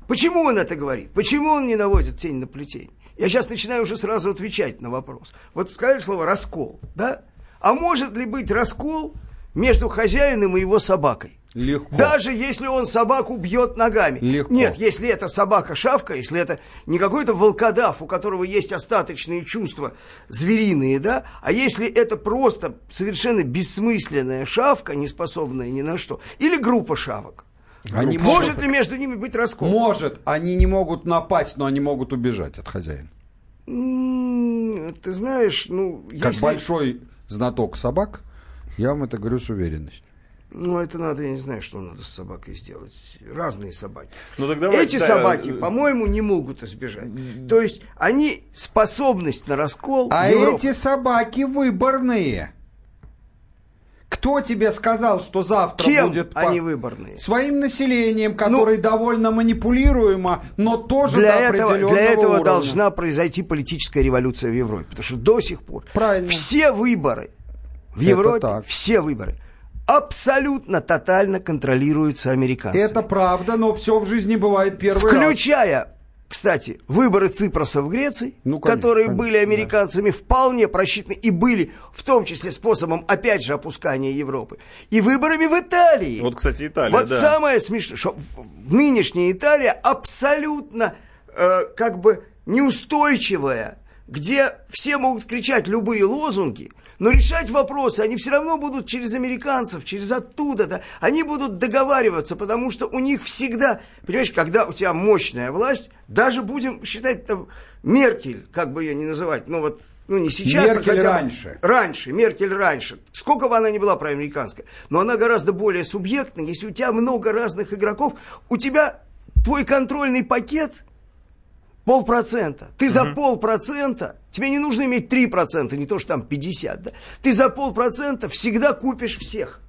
S3: Почему он это говорит? Почему он не наводит тень на плетень? Я сейчас начинаю уже сразу отвечать на вопрос. Вот сказали слово «раскол», да? А может ли быть раскол между хозяином и его собакой?
S4: Легко.
S3: Даже если он собаку бьет ногами.
S4: Легко.
S3: Нет, если это собака-шавка, если это не какой-то волкодав, у которого есть остаточные чувства звериные, да, а если это просто совершенно бессмысленная шавка, не способная ни на что, или группа шавок. Они Может могут... ли между ними быть раскол?
S4: Может. Они не могут напасть, но они могут убежать от хозяина.
S3: Ты знаешь, ну...
S4: Как если... большой знаток собак, я вам это говорю с уверенностью.
S3: Ну, это надо, я не знаю, что надо с собакой сделать. Разные собаки.
S2: Ну, так давайте,
S3: Эти да, собаки, по-моему, не могут избежать. То есть, они способность на раскол...
S4: А Европы... эти собаки выборные. Кто тебе сказал, что завтра
S3: Кем
S4: будет... по-
S3: они выборные?
S4: Своим населением, которое довольно манипулируемо, но тоже
S3: Для
S4: до
S3: этого,
S4: определенного
S3: для этого
S4: уровня.
S3: должна произойти политическая революция в Европе. Потому что до сих пор
S4: Правильно.
S3: все выборы в
S4: Это
S3: Европе,
S4: так.
S3: все выборы абсолютно тотально контролируются американцами.
S4: Это правда, но все в жизни бывает первый раз.
S3: Включая, кстати, выборы Ципроса в Греции,
S4: Ну, конечно,
S3: которые
S4: конечно,
S3: были американцами вполне просчитаны и были в том числе способом, опять же, опускания Европы. И выборами в Италии.
S2: Вот, кстати, Италия,
S3: Вот
S2: да.
S3: самое смешное, что нынешняя Италия абсолютно э, как бы неустойчивая, где все могут кричать любые лозунги, но решать вопросы они все равно будут через американцев, через оттуда, да. Они будут договариваться, потому что у них всегда, понимаешь, когда у тебя мощная власть, даже будем считать там Меркель, как бы ее не называть, ну вот ну не сейчас, а
S4: Меркель
S3: хотя бы
S4: раньше.
S3: Раньше, Меркель раньше. Сколько бы она ни была проамериканская, но она гораздо более субъектна. Если у тебя много разных игроков, у тебя твой контрольный пакет полпроцента. Ты за полпроцента, тебе не нужно иметь 3%, не то что там 50, да? Ты за полпроцента всегда купишь всех.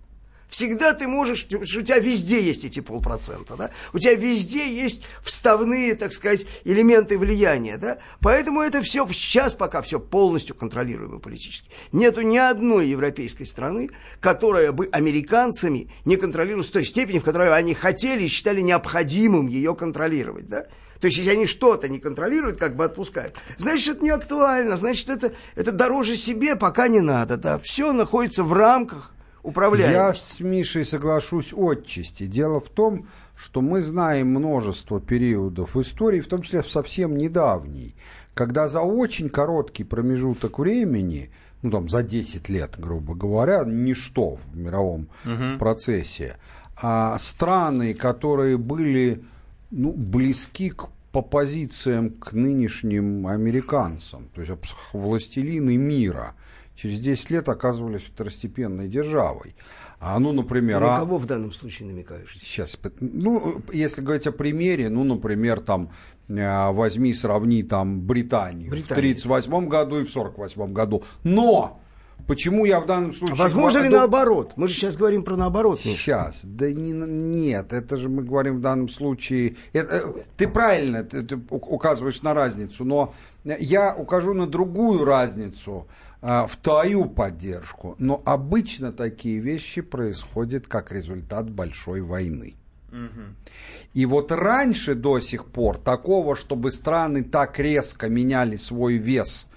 S3: Всегда ты можешь, у тебя везде есть эти полпроцента, да? У тебя везде есть вставные, так сказать, элементы влияния, да? Поэтому это все сейчас пока все полностью контролируемо политически. Нету ни одной европейской страны, которая бы американцами не контролировалась в той степени, в которой они хотели и считали необходимым ее контролировать, да? То есть, если они что-то не контролируют, как бы отпускают, значит, это не актуально, значит, это, это дороже себе пока не надо, да. Все находится в рамках
S4: Я
S3: управляемости.
S4: с Мишей соглашусь отчасти. Дело в том, что мы знаем множество периодов истории, в том числе в совсем недавней, когда за очень короткий промежуток времени, ну там за 10 лет, грубо говоря, ничто в мировом процессе, а страны, которые были ну, близки к по позициям к нынешним американцам, то есть властелины мира, через 10 лет оказывались второстепенной державой. А ну, например,
S3: На
S4: а-
S3: кого в данном случае намекаешь?
S4: Сейчас, ну, если говорить о примере, ну, например, там, э, возьми, сравни там Британию,
S3: Британию.
S4: в 1938 году и в 1948 году. Но! Почему я в данном случае...
S3: Возможно ли наоборот? Мы же сейчас говорим про наоборот.
S4: Сейчас, да не, нет, это же мы говорим в данном случае. это, э, ты правильно ты, ты указываешь на разницу, но я укажу на другую разницу а, в твою поддержку. Но обычно такие вещи происходят как результат большой войны. И вот раньше до сих пор такого, чтобы страны так резко меняли свой вес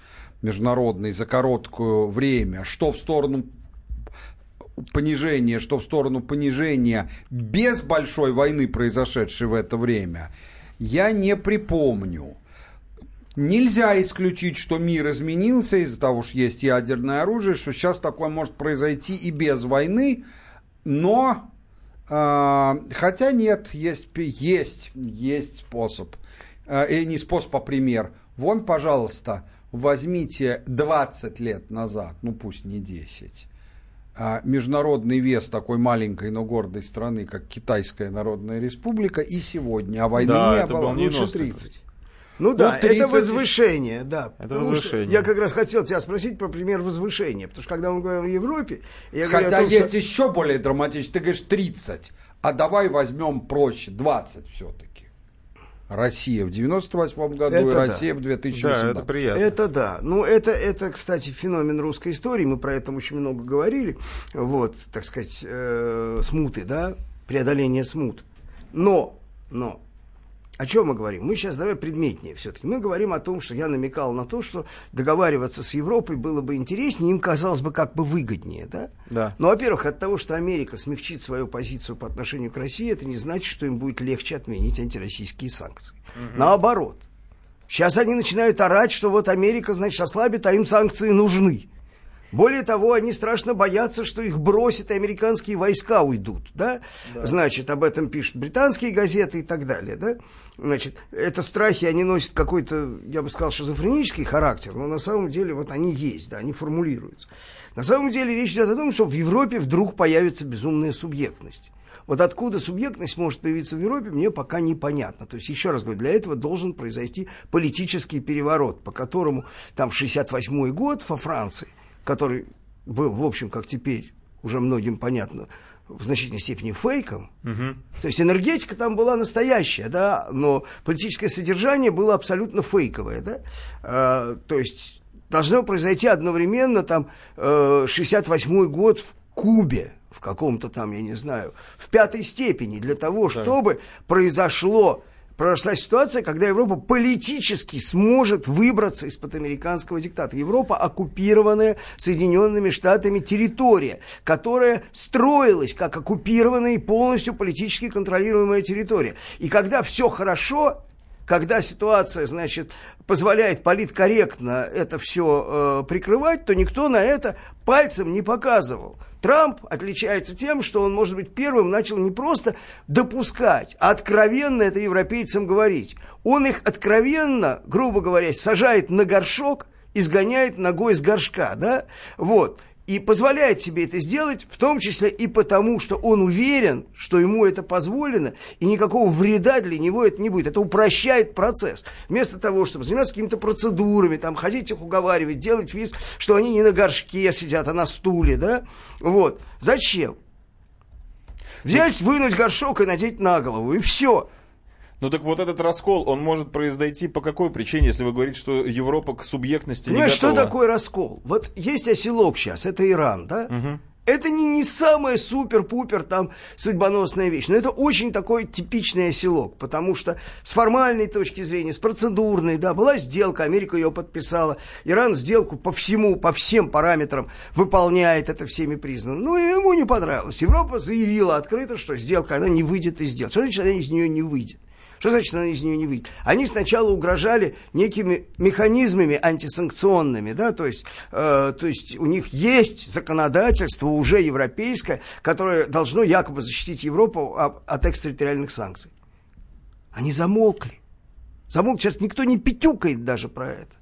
S4: международный за короткое время, что в сторону понижения, что в сторону понижения без большой войны, произошедшей в это время, я не припомню. Нельзя исключить, что мир изменился из-за того, что есть ядерное оружие, что сейчас такое может произойти и без войны, но а, хотя нет, есть, есть, есть способ. И не способ, а пример. Вон, пожалуйста, возьмите 20 лет назад, ну пусть не 10, а, международный вес такой маленькой, но гордой страны, как Китайская Народная Республика, и сегодня, а войны
S2: Да,
S4: не
S2: это
S4: было.
S2: был
S4: Лучше
S2: 90
S4: 30.
S3: Ну да,
S4: 30
S3: это возвышение, да.
S2: Это возвышение.
S3: Я как раз хотел тебя спросить про пример возвышения, потому что когда мы говорим о Европе, я говорю о
S4: Хотя
S3: том,
S4: есть
S3: что-
S4: еще более драматично. Ты говоришь 30, а давай возьмем проще, 20 все-таки. Россия в 98 году
S3: Это
S4: и
S3: да.
S4: Россия в
S2: Да,
S4: 2018.
S2: это приятно.
S3: Это да. Ну, это, это, кстати, феномен русской истории. Мы про это очень много говорили. Вот, так сказать, э, смуты, да, преодоление смут. Но, но, о чем мы говорим? Мы сейчас давай предметнее все-таки. Мы говорим о том, что я намекал на то, что договариваться с Европой было бы интереснее, им казалось бы как бы выгоднее, да?
S2: Да.
S3: Ну, во-первых, от того, что Америка смягчит свою позицию по отношению к России, это не значит, что им будет легче отменить антироссийские санкции. Наоборот. Сейчас они начинают орать, что вот Америка, значит, ослабит, а им санкции нужны. Более того, они страшно боятся, что их бросят, и американские войска уйдут, да? Значит, об этом пишут британские газеты и так далее, да? Значит, это страхи, они носят какой-то, я бы сказал, шизофренический характер, но на самом деле вот они есть, да, они формулируются. На самом деле речь идет о том, что в Европе вдруг появится безумная субъектность. Вот откуда субъектность может появиться в Европе, мне пока непонятно. То есть, еще раз говорю, для этого должен произойти политический переворот, по которому там 68-й год во Франции, который был, в общем, как теперь, уже многим понятно, в значительной степени фейком. Угу. То есть энергетика там была настоящая, да, но политическое содержание было абсолютно фейковое, да. А, то есть должно произойти одновременно там э, 68 год в Кубе, в каком-то там, я не знаю, в пятой степени, для того, да. чтобы произошло произошла ситуация, когда Европа политически сможет выбраться из-под американского диктата. Европа оккупированная Соединенными Штатами территория, которая строилась как оккупированная и полностью политически контролируемая территория. И когда все хорошо, когда ситуация, значит, позволяет политкорректно это все э, прикрывать, то никто на это пальцем не показывал. Трамп отличается тем, что он, может быть, первым начал не просто допускать, а откровенно это европейцам говорить. Он их откровенно, грубо говоря, сажает на горшок, изгоняет ногой с горшка, да, вот и позволяет себе это сделать, в том числе и потому, что он уверен, что ему это позволено, и никакого вреда для него это не будет. Это упрощает процесс. Вместо того, чтобы заниматься какими-то процедурами, там, ходить их уговаривать, делать вид, что они не на горшке сидят, а на стуле, да, вот. Зачем? Взять, вынуть горшок и надеть на голову, и все.
S2: Ну так вот этот раскол, он может произойти по какой причине, если вы говорите, что Европа к субъектности
S3: Понимаешь,
S2: не готова?
S3: что такое раскол? Вот есть оселок сейчас, это Иран, да? Угу. Это не, не самая супер-пупер там судьбоносная вещь, но это очень такой типичный оселок, потому что с формальной точки зрения, с процедурной, да, была сделка, Америка ее подписала, Иран сделку по всему, по всем параметрам выполняет, это всеми признано. Ну, ему не понравилось. Европа заявила открыто, что сделка, она не выйдет из сделки. Что значит, она из нее не выйдет? Что значит, она из нее не выйдет? Они сначала угрожали некими механизмами антисанкционными, да, то есть, э, то есть у них есть законодательство уже европейское, которое должно якобы защитить Европу от экстерриториальных санкций. Они замолкли. Замолкли. Сейчас никто не пятюкает даже про это.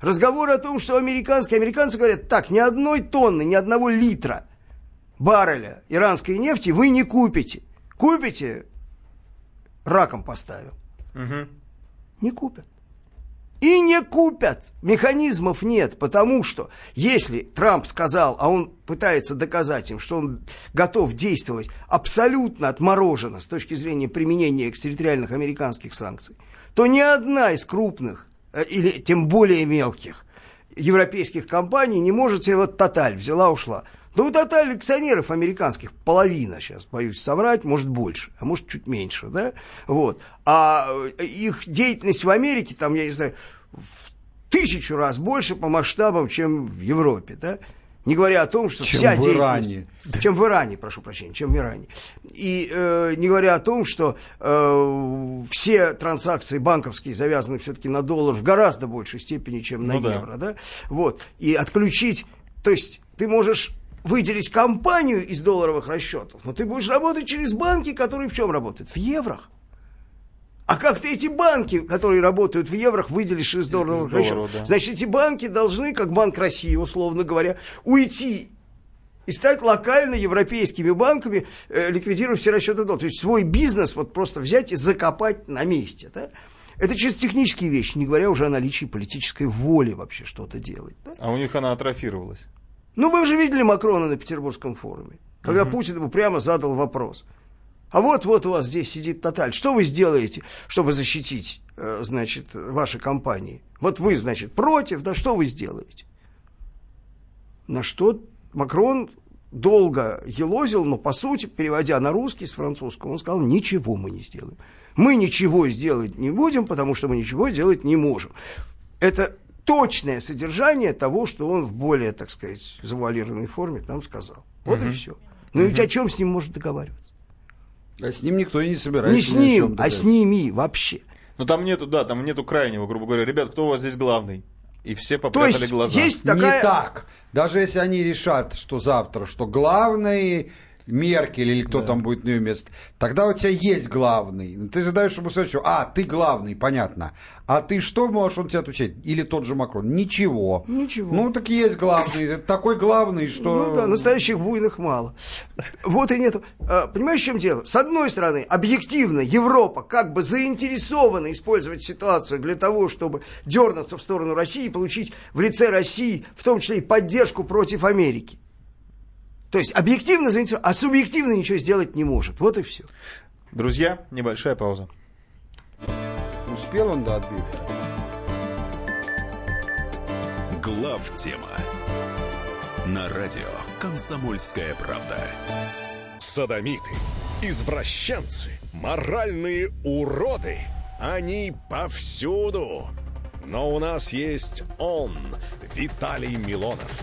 S3: Разговоры о том, что американские, американцы говорят, так, ни одной тонны, ни одного литра барреля иранской нефти вы не купите. Купите, раком поставил. Угу. Не купят. И не купят. Механизмов нет, потому что если Трамп сказал, а он пытается доказать им, что он готов действовать абсолютно отмороженно с точки зрения применения экстерриториальных американских санкций, то ни одна из крупных, э, или тем более мелких, европейских компаний не может себе вот тоталь взяла, ушла. Да у тоталь акционеров американских половина сейчас, боюсь соврать, может больше, а может чуть меньше, да, вот. А э, их деятельность в Америке, там, я не знаю, в тысячу раз больше по масштабам, чем в Европе, да. Не говоря о том, что
S4: чем
S3: вся
S4: в Иране.
S3: Чем в Иране, прошу прощения, чем в Иране. И э, не говоря о том, что э, все транзакции банковские завязаны все-таки на доллар в гораздо большей степени, чем на ну, евро. Да. Да? Вот. И отключить... То есть ты можешь выделить компанию из долларовых расчетов, но ты будешь работать через банки, которые в чем работают? В еврох. А как ты эти банки, которые работают в еврох, выделишь из долларовых из расчетов? Да. Значит, эти банки должны, как Банк России, условно говоря, уйти и стать локально европейскими банками, э, ликвидировав все расчеты доллара. То есть свой бизнес вот просто взять и закопать на месте. Да? Это чисто технические вещи, не говоря уже о наличии политической воли вообще что-то делать. Да?
S2: А у них она атрофировалась.
S3: Ну, вы же видели Макрона на Петербургском форуме, когда угу. Путин ему прямо задал вопрос. А вот-вот у вас здесь сидит Тоталь. Что вы сделаете, чтобы защитить, э, значит, ваши компании? Вот вы, значит, против, да что вы сделаете? На что Макрон долго елозил, но по сути, переводя на русский с французского, он сказал, ничего мы не сделаем. Мы ничего сделать не будем, потому что мы ничего делать не можем. Это точное содержание того, что он в более, так сказать, завуалированной форме там сказал. Вот угу. и все. Ну угу. ведь о чем с ним может договариваться?
S4: А с ним никто и не собирается.
S3: Не с ним, а с ними вообще.
S2: Ну там нету, да, там нету крайнего, грубо говоря. Ребят, кто у вас здесь главный? И все попрятали
S3: То есть,
S2: глаза.
S3: Есть такая...
S4: Не так. Даже если они решат, что завтра, что главный Меркель или кто да. там будет на ее место, тогда у тебя есть главный. Ты задаешь ему следующего, а, ты главный, понятно. А ты что можешь он тебе отвечать? Или тот же Макрон? Ничего.
S3: Ничего.
S4: Ну, так и есть главный. Такой главный, что...
S3: Ну да, настоящих буйных мало. Вот и нет. А, понимаешь, в чем дело? С одной стороны, объективно Европа как бы заинтересована использовать ситуацию для того, чтобы дернуться в сторону России и получить в лице России, в том числе и поддержку против Америки. То есть объективно заинтересован, а субъективно ничего сделать не может. Вот и все.
S2: Друзья, небольшая пауза.
S4: Успел он до отбивки?
S1: Глав тема на радио Комсомольская правда.
S8: Садомиты, извращенцы, моральные уроды. Они повсюду. Но у нас есть он, Виталий Милонов.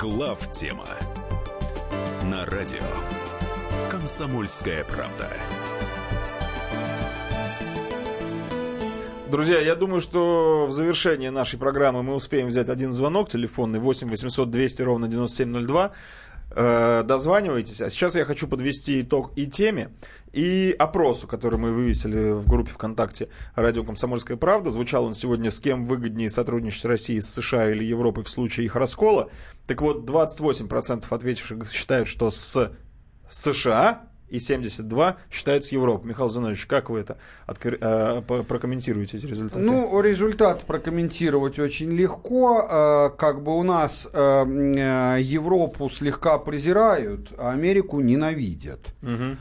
S1: Глав тема на радио Комсомольская правда.
S2: Друзья, я думаю, что в завершении нашей программы мы успеем взять один звонок телефонный 8 800 200 ровно 9702. Э, дозванивайтесь. А сейчас я хочу подвести итог и теме, и опросу, который мы вывесили в группе ВКонтакте «Радио Комсомольская правда». Звучал он сегодня «С кем выгоднее сотрудничать России с США или Европой в случае их раскола?» Так вот, 28% ответивших считают, что с США и 72 считают с Европой. Михаил Зинович, как вы это откр... э, прокомментируете эти результаты?
S4: Ну, результат прокомментировать очень легко. Э, как бы у нас э, э, Европу слегка презирают, а Америку ненавидят.
S2: Угу.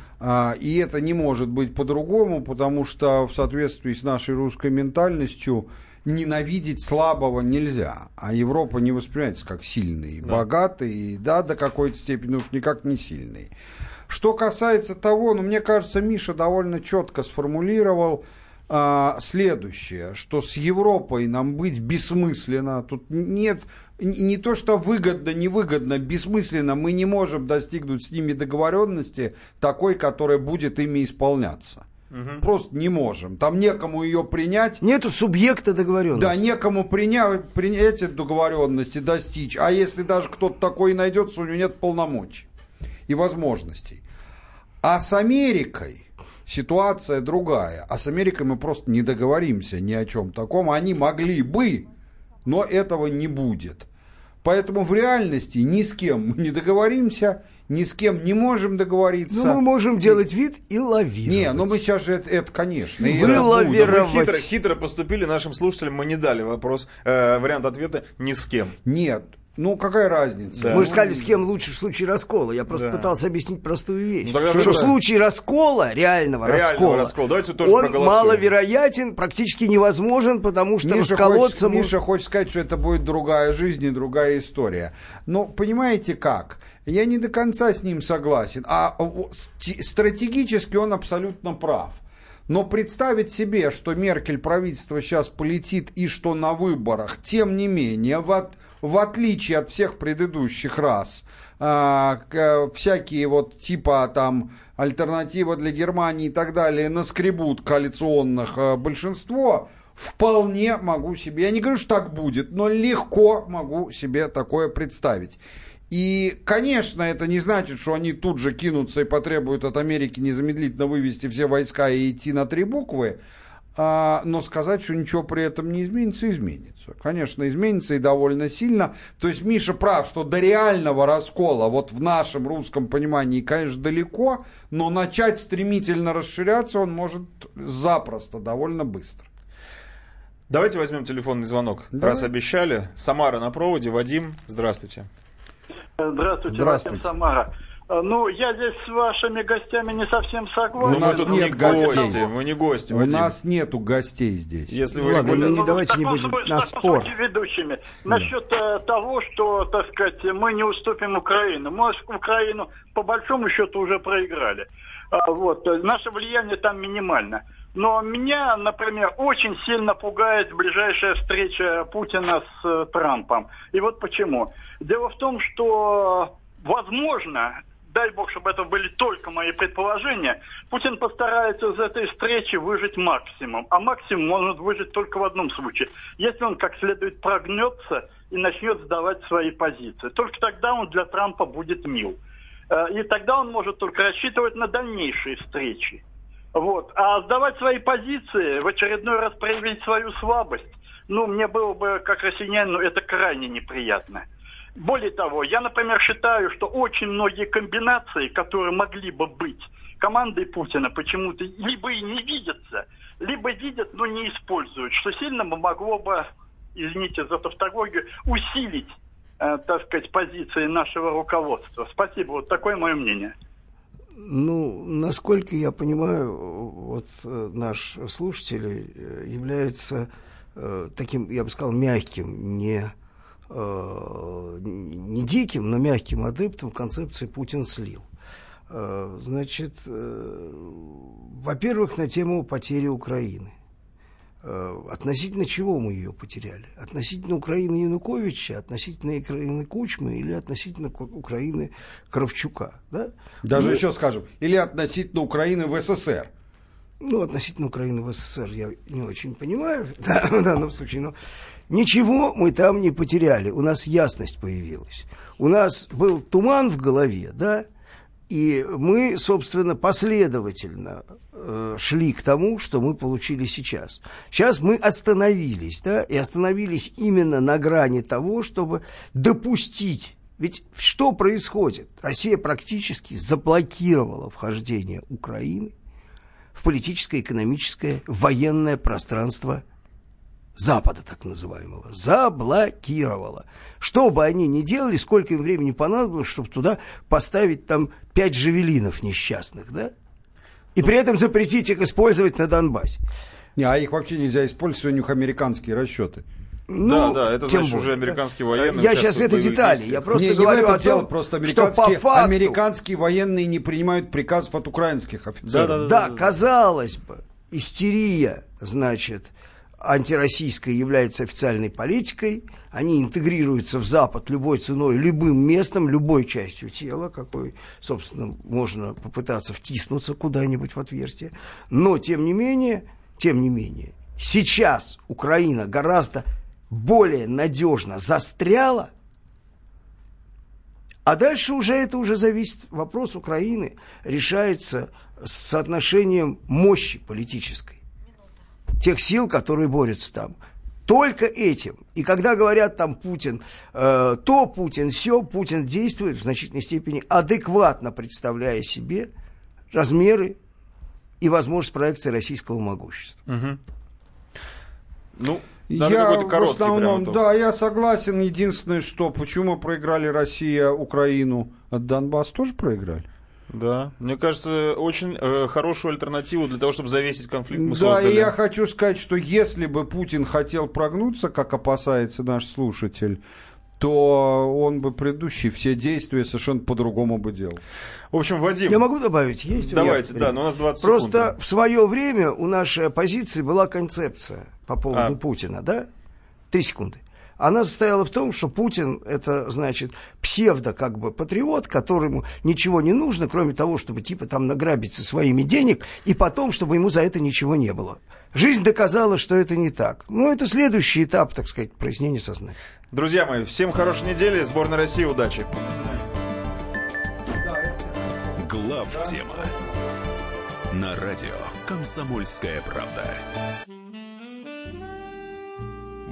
S4: И это не может быть по-другому, потому что в соответствии с нашей русской ментальностью ненавидеть слабого нельзя, а Европа не воспринимается как сильный, да. богатый, да, до какой-то степени уж никак не сильный. Что касается того, ну, мне кажется, Миша довольно четко сформулировал а, следующее, что с Европой нам быть бессмысленно, тут нет, не то что выгодно, невыгодно, бессмысленно, мы не можем достигнуть с ними договоренности такой, которая будет ими исполняться. Угу. Просто не можем. Там некому ее принять.
S3: Нету субъекта договоренности.
S4: Да, некому принять, принять эти договоренности, достичь. А если даже кто-то такой найдется, у него нет полномочий и возможностей. А с Америкой ситуация другая. А с Америкой мы просто не договоримся ни о чем таком. Они могли бы, но этого не будет. Поэтому в реальности ни с кем мы не договоримся, ни с кем не можем договориться.
S3: Ну, мы можем делать вид и лавировать.
S4: Не, ну мы сейчас же это, это конечно.
S3: Вылавировать.
S2: Мы хитро, хитро поступили нашим слушателям, мы не дали вопрос, э, вариант ответа ни с кем.
S4: Нет, ну, какая разница?
S3: Да. Мы же сказали, с кем лучше в случае раскола. Я просто да. пытался объяснить простую вещь.
S2: Ну,
S3: что, что в случае раскола, реального, реального раскола,
S2: раскола. Давайте тоже
S3: он маловероятен, практически невозможен, потому что
S4: Миша
S3: расколоться...
S4: Хочет, Миша хочет сказать, что это будет другая жизнь и другая история. Но понимаете как? Я не до конца с ним согласен. А стратегически он абсолютно прав. Но представить себе, что Меркель правительство сейчас полетит и что на выборах, тем не менее, вот в отличие от всех предыдущих раз, а, всякие вот типа там альтернатива для Германии и так далее наскребут коалиционных а, большинство, вполне могу себе, я не говорю, что так будет, но легко могу себе такое представить. И, конечно, это не значит, что они тут же кинутся и потребуют от Америки незамедлительно вывести все войска и идти на три буквы, но сказать, что ничего при этом не изменится, изменится. Конечно, изменится и довольно сильно. То есть Миша прав, что до реального раскола, вот в нашем русском понимании, конечно, далеко, но начать стремительно расширяться он может запросто, довольно быстро.
S2: Давайте возьмем телефонный звонок. Давай. Раз обещали. Самара на проводе. Вадим, здравствуйте.
S9: Здравствуйте, Здравствуйте. Вадим Самара. Э, ну, я здесь с вашими гостями не совсем согласен.
S2: У нас нет не гостей, мы не гости.
S4: У Вадим. нас нету гостей здесь.
S3: Если вы Ладно, ну, не давайте не будем на спор.
S9: ведущими. Насчет э, того, что, так сказать, мы не уступим Украину. Мы Украину по большому счету уже проиграли. А, вот, наше влияние там минимально. Но меня, например, очень сильно пугает ближайшая встреча Путина с э, Трампом. И вот почему. Дело в том, что, возможно, дай бог, чтобы это были только мои предположения, Путин постарается из этой встречи выжить максимум. А максимум может выжить только в одном случае. Если он как следует прогнется и начнет сдавать свои позиции. Только тогда он для Трампа будет мил. Э, и тогда он может только рассчитывать на дальнейшие встречи. Вот. А сдавать свои позиции, в очередной раз проявить свою слабость, ну, мне было бы, как россиянину, это крайне неприятно. Более того, я, например, считаю, что очень многие комбинации, которые могли бы быть командой Путина, почему-то либо и не видятся, либо видят, но не используют, что сильно могло бы, извините за тавтологию, усилить, э, так сказать, позиции нашего руководства. Спасибо, вот такое мое мнение.
S3: Ну, насколько я понимаю, вот э, наш слушатель э, является э, таким, я бы сказал, мягким, не, не диким, но мягким адептом концепции Путин слил. Э, значит, э, во-первых, на тему потери Украины. Э, относительно чего мы ее потеряли? Относительно Украины Януковича, относительно Украины Кучмы или относительно Украины Кравчука? Да?
S4: Даже мы... еще скажем, или относительно Украины в СССР?
S3: Ну, относительно Украины в СССР я не очень понимаю да, в данном случае, но ничего мы там не потеряли, у нас ясность появилась. У нас был туман в голове, да, и мы, собственно, последовательно э, шли к тому, что мы получили сейчас. Сейчас мы остановились, да, и остановились именно на грани того, чтобы допустить. Ведь что происходит? Россия практически заблокировала вхождение Украины в политическое, экономическое, военное пространство Запада, так называемого, заблокировала. Что бы они ни делали, сколько им времени понадобилось, чтобы туда поставить там пять жавелинов несчастных, да? И при этом запретить их использовать на Донбассе.
S4: Не, а их вообще нельзя использовать, у них американские расчеты.
S2: Ну, да, да, это значит более. уже американские военные.
S3: Я сейчас в этой детали, я просто не, говорю не о том,
S4: просто американские, что по факту... американские военные не принимают приказов от украинских офицеров. Да,
S3: да, да, да, да, казалось бы, истерия, значит, антироссийская является официальной политикой, они интегрируются в Запад любой ценой, любым местом, любой частью тела, какой, собственно, можно попытаться втиснуться куда-нибудь в отверстие. Но, тем не менее, тем не менее, сейчас Украина гораздо более надежно застряла, а дальше уже это уже зависит, вопрос Украины решается с соотношением мощи политической, тех сил, которые борются там. Только этим. И когда говорят там Путин, э, то Путин, все, Путин действует в значительной степени адекватно представляя себе размеры и возможность проекции российского могущества.
S2: Угу. Ну,
S4: даже я в основном, да, я согласен. Единственное, что почему проиграли Россия Украину, от Донбасс тоже проиграли?
S2: Да, мне кажется, очень э, хорошую альтернативу для того, чтобы завесить конфликт мы
S4: да,
S2: создали.
S4: Да, и я хочу сказать, что если бы Путин хотел прогнуться, как опасается наш слушатель, то он бы предыдущие все действия совершенно по-другому бы делал.
S2: В общем, Вадим...
S3: Я могу добавить? Есть
S2: Давайте, да, но у нас 20
S3: Просто
S2: секунд.
S3: в свое время у нашей оппозиции была концепция по поводу а. Путина, да? Три секунды. Она состояла в том, что Путин это, значит, псевдо как бы патриот, которому ничего не нужно, кроме того, чтобы типа там награбить со своими денег, и потом, чтобы ему за это ничего не было. Жизнь доказала, что это не так. Ну, это следующий этап, так сказать, прояснения сознания.
S2: Друзья мои, всем хорошей недели. Сборная России, удачи.
S1: Глав тема на радио «Комсомольская правда».